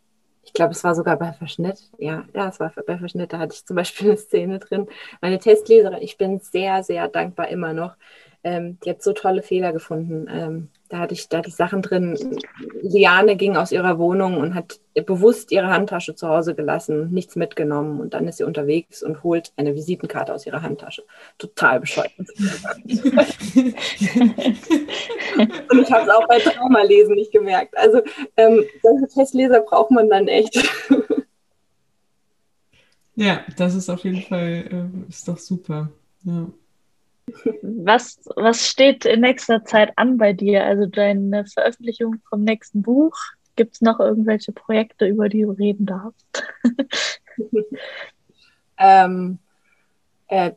ich glaube, es war sogar bei Verschnitt, ja, ja, es war bei Verschnitt, da hatte ich zum Beispiel eine Szene drin. Meine Testleserin, ich bin sehr, sehr dankbar immer noch. Ähm, die hat so tolle Fehler gefunden. Ähm, da hatte ich, da hatte ich Sachen drin. Liane ging aus ihrer Wohnung und hat bewusst ihre Handtasche zu Hause gelassen, nichts mitgenommen. Und dann ist sie unterwegs und holt eine Visitenkarte aus ihrer Handtasche. Total bescheuert. und ich habe es auch bei Traumalesen nicht gemerkt. Also ähm, solche Testleser braucht man dann echt. ja, das ist auf jeden Fall, äh, ist doch super. Ja. Was, was steht in nächster Zeit an bei dir? Also deine Veröffentlichung vom nächsten Buch? Gibt es noch irgendwelche Projekte, über die du reden darfst? ähm, äh,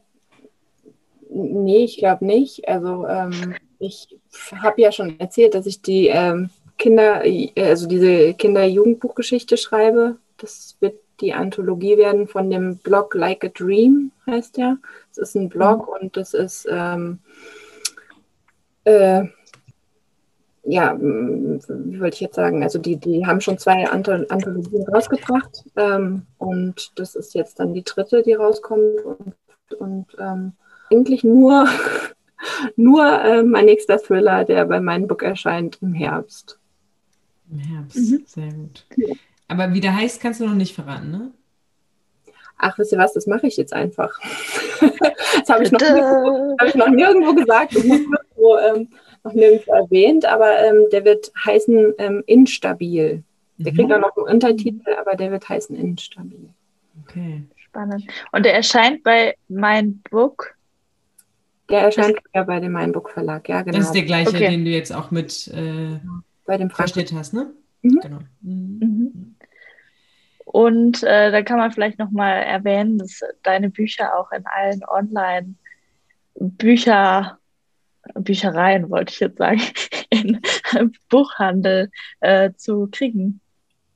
nee, ich glaube nicht. Also ähm, ich habe ja schon erzählt, dass ich die ähm, Kinder, also diese Kinder-Jugendbuchgeschichte schreibe. Das wird die Anthologie werden von dem Blog Like a Dream, heißt ja. Es ist ein Blog mhm. und das ist, ähm, äh, ja, wie wollte ich jetzt sagen, also die, die haben schon zwei Anthologien rausgebracht ähm, und das ist jetzt dann die dritte, die rauskommt und, und ähm, eigentlich nur, nur äh, mein nächster Thriller, der bei meinem Book erscheint im Herbst. Im Herbst, mhm. sehr gut. Aber wie der heißt, kannst du noch nicht verraten, ne? Ach, wisst ihr was, das mache ich jetzt einfach. das habe ich, noch hab ich noch nirgendwo gesagt und nirgendwo, ähm, noch nirgendwo erwähnt, aber ähm, der wird heißen ähm, Instabil. Der mhm. kriegt auch noch einen Untertitel, aber der wird heißen Instabil. Okay. Spannend. Und der erscheint bei Mein Book. Der erscheint ja bei dem Mein Book Verlag, ja, genau. Das ist der gleiche, okay. den du jetzt auch mit äh, bei dem Versteht hast, ne? Mhm. Genau. Mhm. Und äh, da kann man vielleicht nochmal erwähnen, dass deine Bücher auch in allen Online-Bücher, Büchereien, wollte ich jetzt sagen, in Buchhandel äh, zu kriegen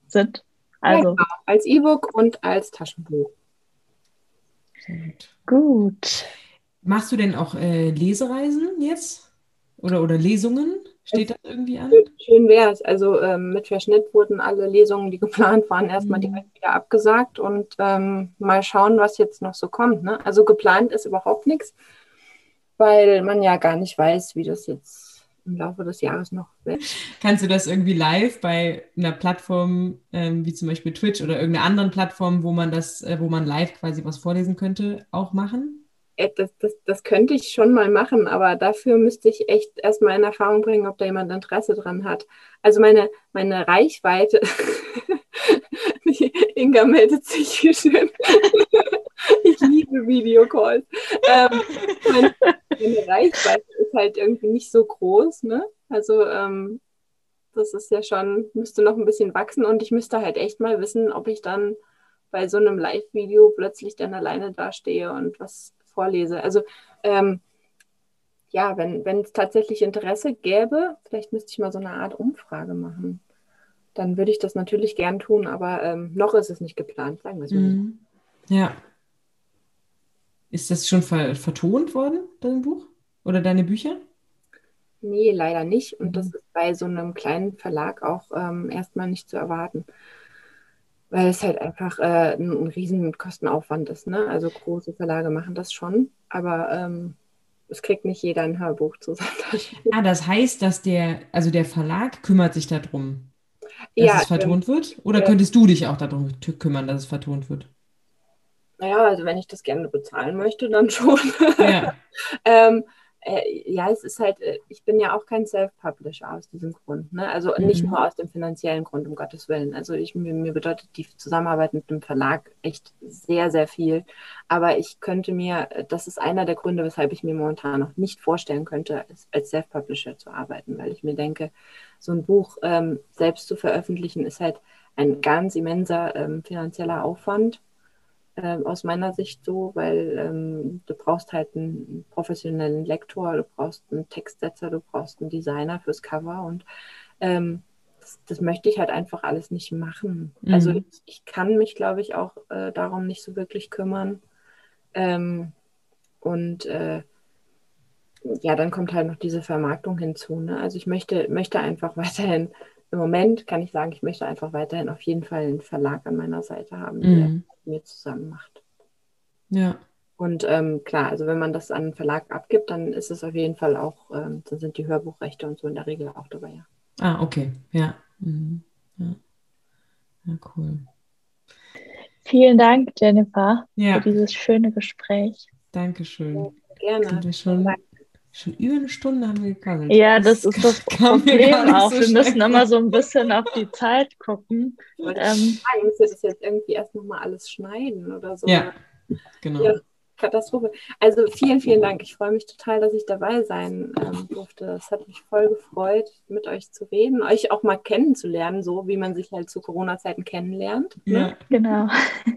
sind. Also ja, genau. als E-Book und als Taschenbuch. Gut. Gut. Machst du denn auch äh, Lesereisen jetzt? Oder, oder Lesungen? Steht das irgendwie an? Schön wäre es. Also ähm, mit Verschnitt wurden alle Lesungen, die geplant waren, erstmal mhm. direkt wieder abgesagt und ähm, mal schauen, was jetzt noch so kommt. Ne? Also geplant ist überhaupt nichts, weil man ja gar nicht weiß, wie das jetzt im Laufe des Jahres noch wird. Kannst du das irgendwie live bei einer Plattform ähm, wie zum Beispiel Twitch oder irgendeiner anderen Plattform, wo man das, äh, wo man live quasi was vorlesen könnte, auch machen? Äh, das, das, das könnte ich schon mal machen, aber dafür müsste ich echt erstmal in Erfahrung bringen, ob da jemand Interesse dran hat. Also meine, meine Reichweite, Inga meldet sich hier schön. ich liebe Videocalls. Ähm, meine, meine, Reichweite ist halt irgendwie nicht so groß, ne? Also ähm, das ist ja schon, müsste noch ein bisschen wachsen und ich müsste halt echt mal wissen, ob ich dann bei so einem Live-Video plötzlich dann alleine dastehe und was vorlese. Also ähm, ja, wenn es tatsächlich Interesse gäbe, vielleicht müsste ich mal so eine Art Umfrage machen. Dann würde ich das natürlich gern tun, aber ähm, noch ist es nicht geplant, sagen wir es mal. Mhm. Ja. Ist das schon ver vertont worden, dein Buch? Oder deine Bücher? Nee, leider nicht. Und das mhm. ist bei so einem kleinen Verlag auch ähm, erstmal nicht zu erwarten weil es halt einfach äh, ein, ein riesen Kostenaufwand ist. Ne? Also große Verlage machen das schon, aber ähm, es kriegt nicht jeder ein Hörbuch zu sein. Ah, das heißt, dass der, also der Verlag kümmert sich darum, dass ja, es vertont ähm, wird? Oder äh, könntest du dich auch darum kümmern, dass es vertont wird? Naja, also wenn ich das gerne bezahlen möchte, dann schon. Ja. ähm, äh, ja, es ist halt, äh, ich bin ja auch kein Self-Publisher aus diesem Grund. Ne? Also mhm. nicht nur aus dem finanziellen Grund, um Gottes Willen. Also ich, mir, mir bedeutet die Zusammenarbeit mit dem Verlag echt sehr, sehr viel. Aber ich könnte mir, das ist einer der Gründe, weshalb ich mir momentan noch nicht vorstellen könnte, als, als Self-Publisher zu arbeiten, weil ich mir denke, so ein Buch ähm, selbst zu veröffentlichen, ist halt ein ganz immenser ähm, finanzieller Aufwand äh, aus meiner Sicht so, weil ähm, du brauchst halt einen professionellen Lektor, du brauchst einen Textsetzer, du brauchst einen Designer fürs Cover und ähm, das, das, möchte ich halt einfach alles nicht machen. Mhm. Also ich, ich, kann mich, glaube ich, auch äh, darum nicht so wirklich kümmern. Ähm, und äh, ja, dann kommt halt noch diese Vermarktung hinzu. Ne? Also ich möchte, möchte einfach weiterhin im Moment kann ich sagen, ich möchte einfach weiterhin auf jeden Fall einen Verlag an meiner Seite haben, der mhm. mit mir zusammen macht. Ja. Und ähm, klar, also wenn man das an einen Verlag abgibt, dann ist es auf jeden Fall auch, ähm, dann sind die Hörbuchrechte und so in der Regel auch dabei, ja. Ah, okay, ja. Mhm. Ja. ja, cool. Vielen Dank, Jennifer, ja. für dieses schöne Gespräch. Dankeschön. Ja, gerne. Sind schon Schon über eine Stunde haben wir gequasselt. Ja, das, das ist das Problem auch. So wir müssen immer so ein bisschen auf die Zeit gucken. Ähm, ich muss das jetzt irgendwie erst nochmal alles schneiden oder so. Ja, genau. Ja, Katastrophe. Also vielen, vielen Dank. Ich freue mich total, dass ich dabei sein ähm, durfte. Es hat mich voll gefreut, mit euch zu reden, euch auch mal kennenzulernen, so wie man sich halt zu Corona-Zeiten kennenlernt. Ne? Ja, genau.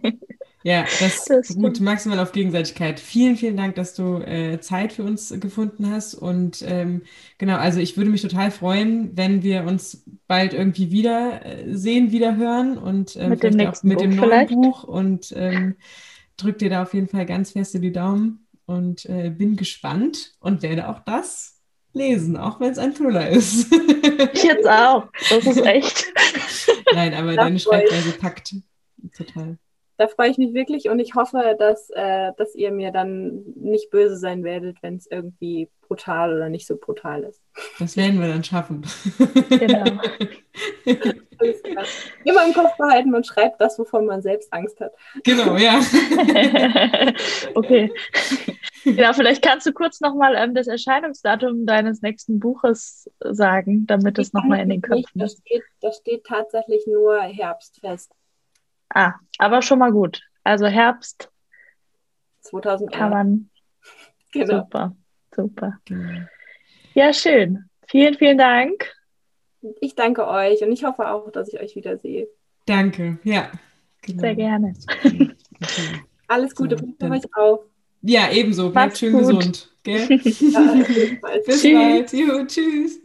Ja, das, das gut, maximal auf Gegenseitigkeit. Vielen, vielen Dank, dass du äh, Zeit für uns gefunden hast. Und ähm, genau, also ich würde mich total freuen, wenn wir uns bald irgendwie wieder äh, sehen, wieder hören und ähm, mit dem auch mit dem neuen vielleicht. Buch. Und ähm, drück dir da auf jeden Fall ganz feste die Daumen und äh, bin gespannt und werde auch das lesen, auch wenn es ein Thriller ist. ich jetzt auch. Das ist echt. Nein, aber deine Schreibweise packt total da freue ich mich wirklich und ich hoffe, dass, äh, dass ihr mir dann nicht böse sein werdet, wenn es irgendwie brutal oder nicht so brutal ist. Das werden wir dann schaffen. Genau. Immer im Kopf behalten, man schreibt das, wovon man selbst Angst hat. Genau, ja. okay. Ja, vielleicht kannst du kurz nochmal ähm, das Erscheinungsdatum deines nächsten Buches sagen, damit es nochmal in den Köpfen ist. Das steht, das steht tatsächlich nur Herbstfest. Ah, aber schon mal gut. Also Herbst 2000 kann man. Genau. Super, super. Genau. Ja, schön. Vielen, vielen Dank. Ich danke euch und ich hoffe auch, dass ich euch wiedersehe. Danke, ja. Genau. Sehr gerne. Okay. Alles Gute, so, für euch auch. Ja, ebenso. Bleibt schön gut. gesund. Gell? ja, Bis bald. Jo, tschüss.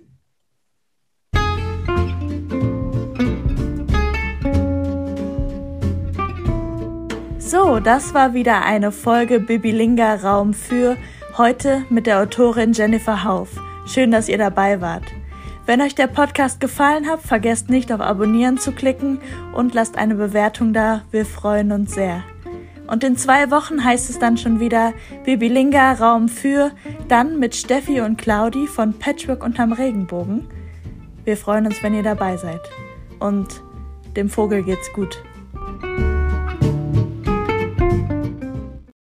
Das war wieder eine Folge Bibilinga Raum für heute mit der Autorin Jennifer Hauf. Schön, dass ihr dabei wart. Wenn euch der Podcast gefallen hat, vergesst nicht auf Abonnieren zu klicken und lasst eine Bewertung da. Wir freuen uns sehr. Und in zwei Wochen heißt es dann schon wieder Bibilinga Raum für, dann mit Steffi und Claudi von Patchwork unterm Regenbogen. Wir freuen uns, wenn ihr dabei seid. Und dem Vogel geht's gut.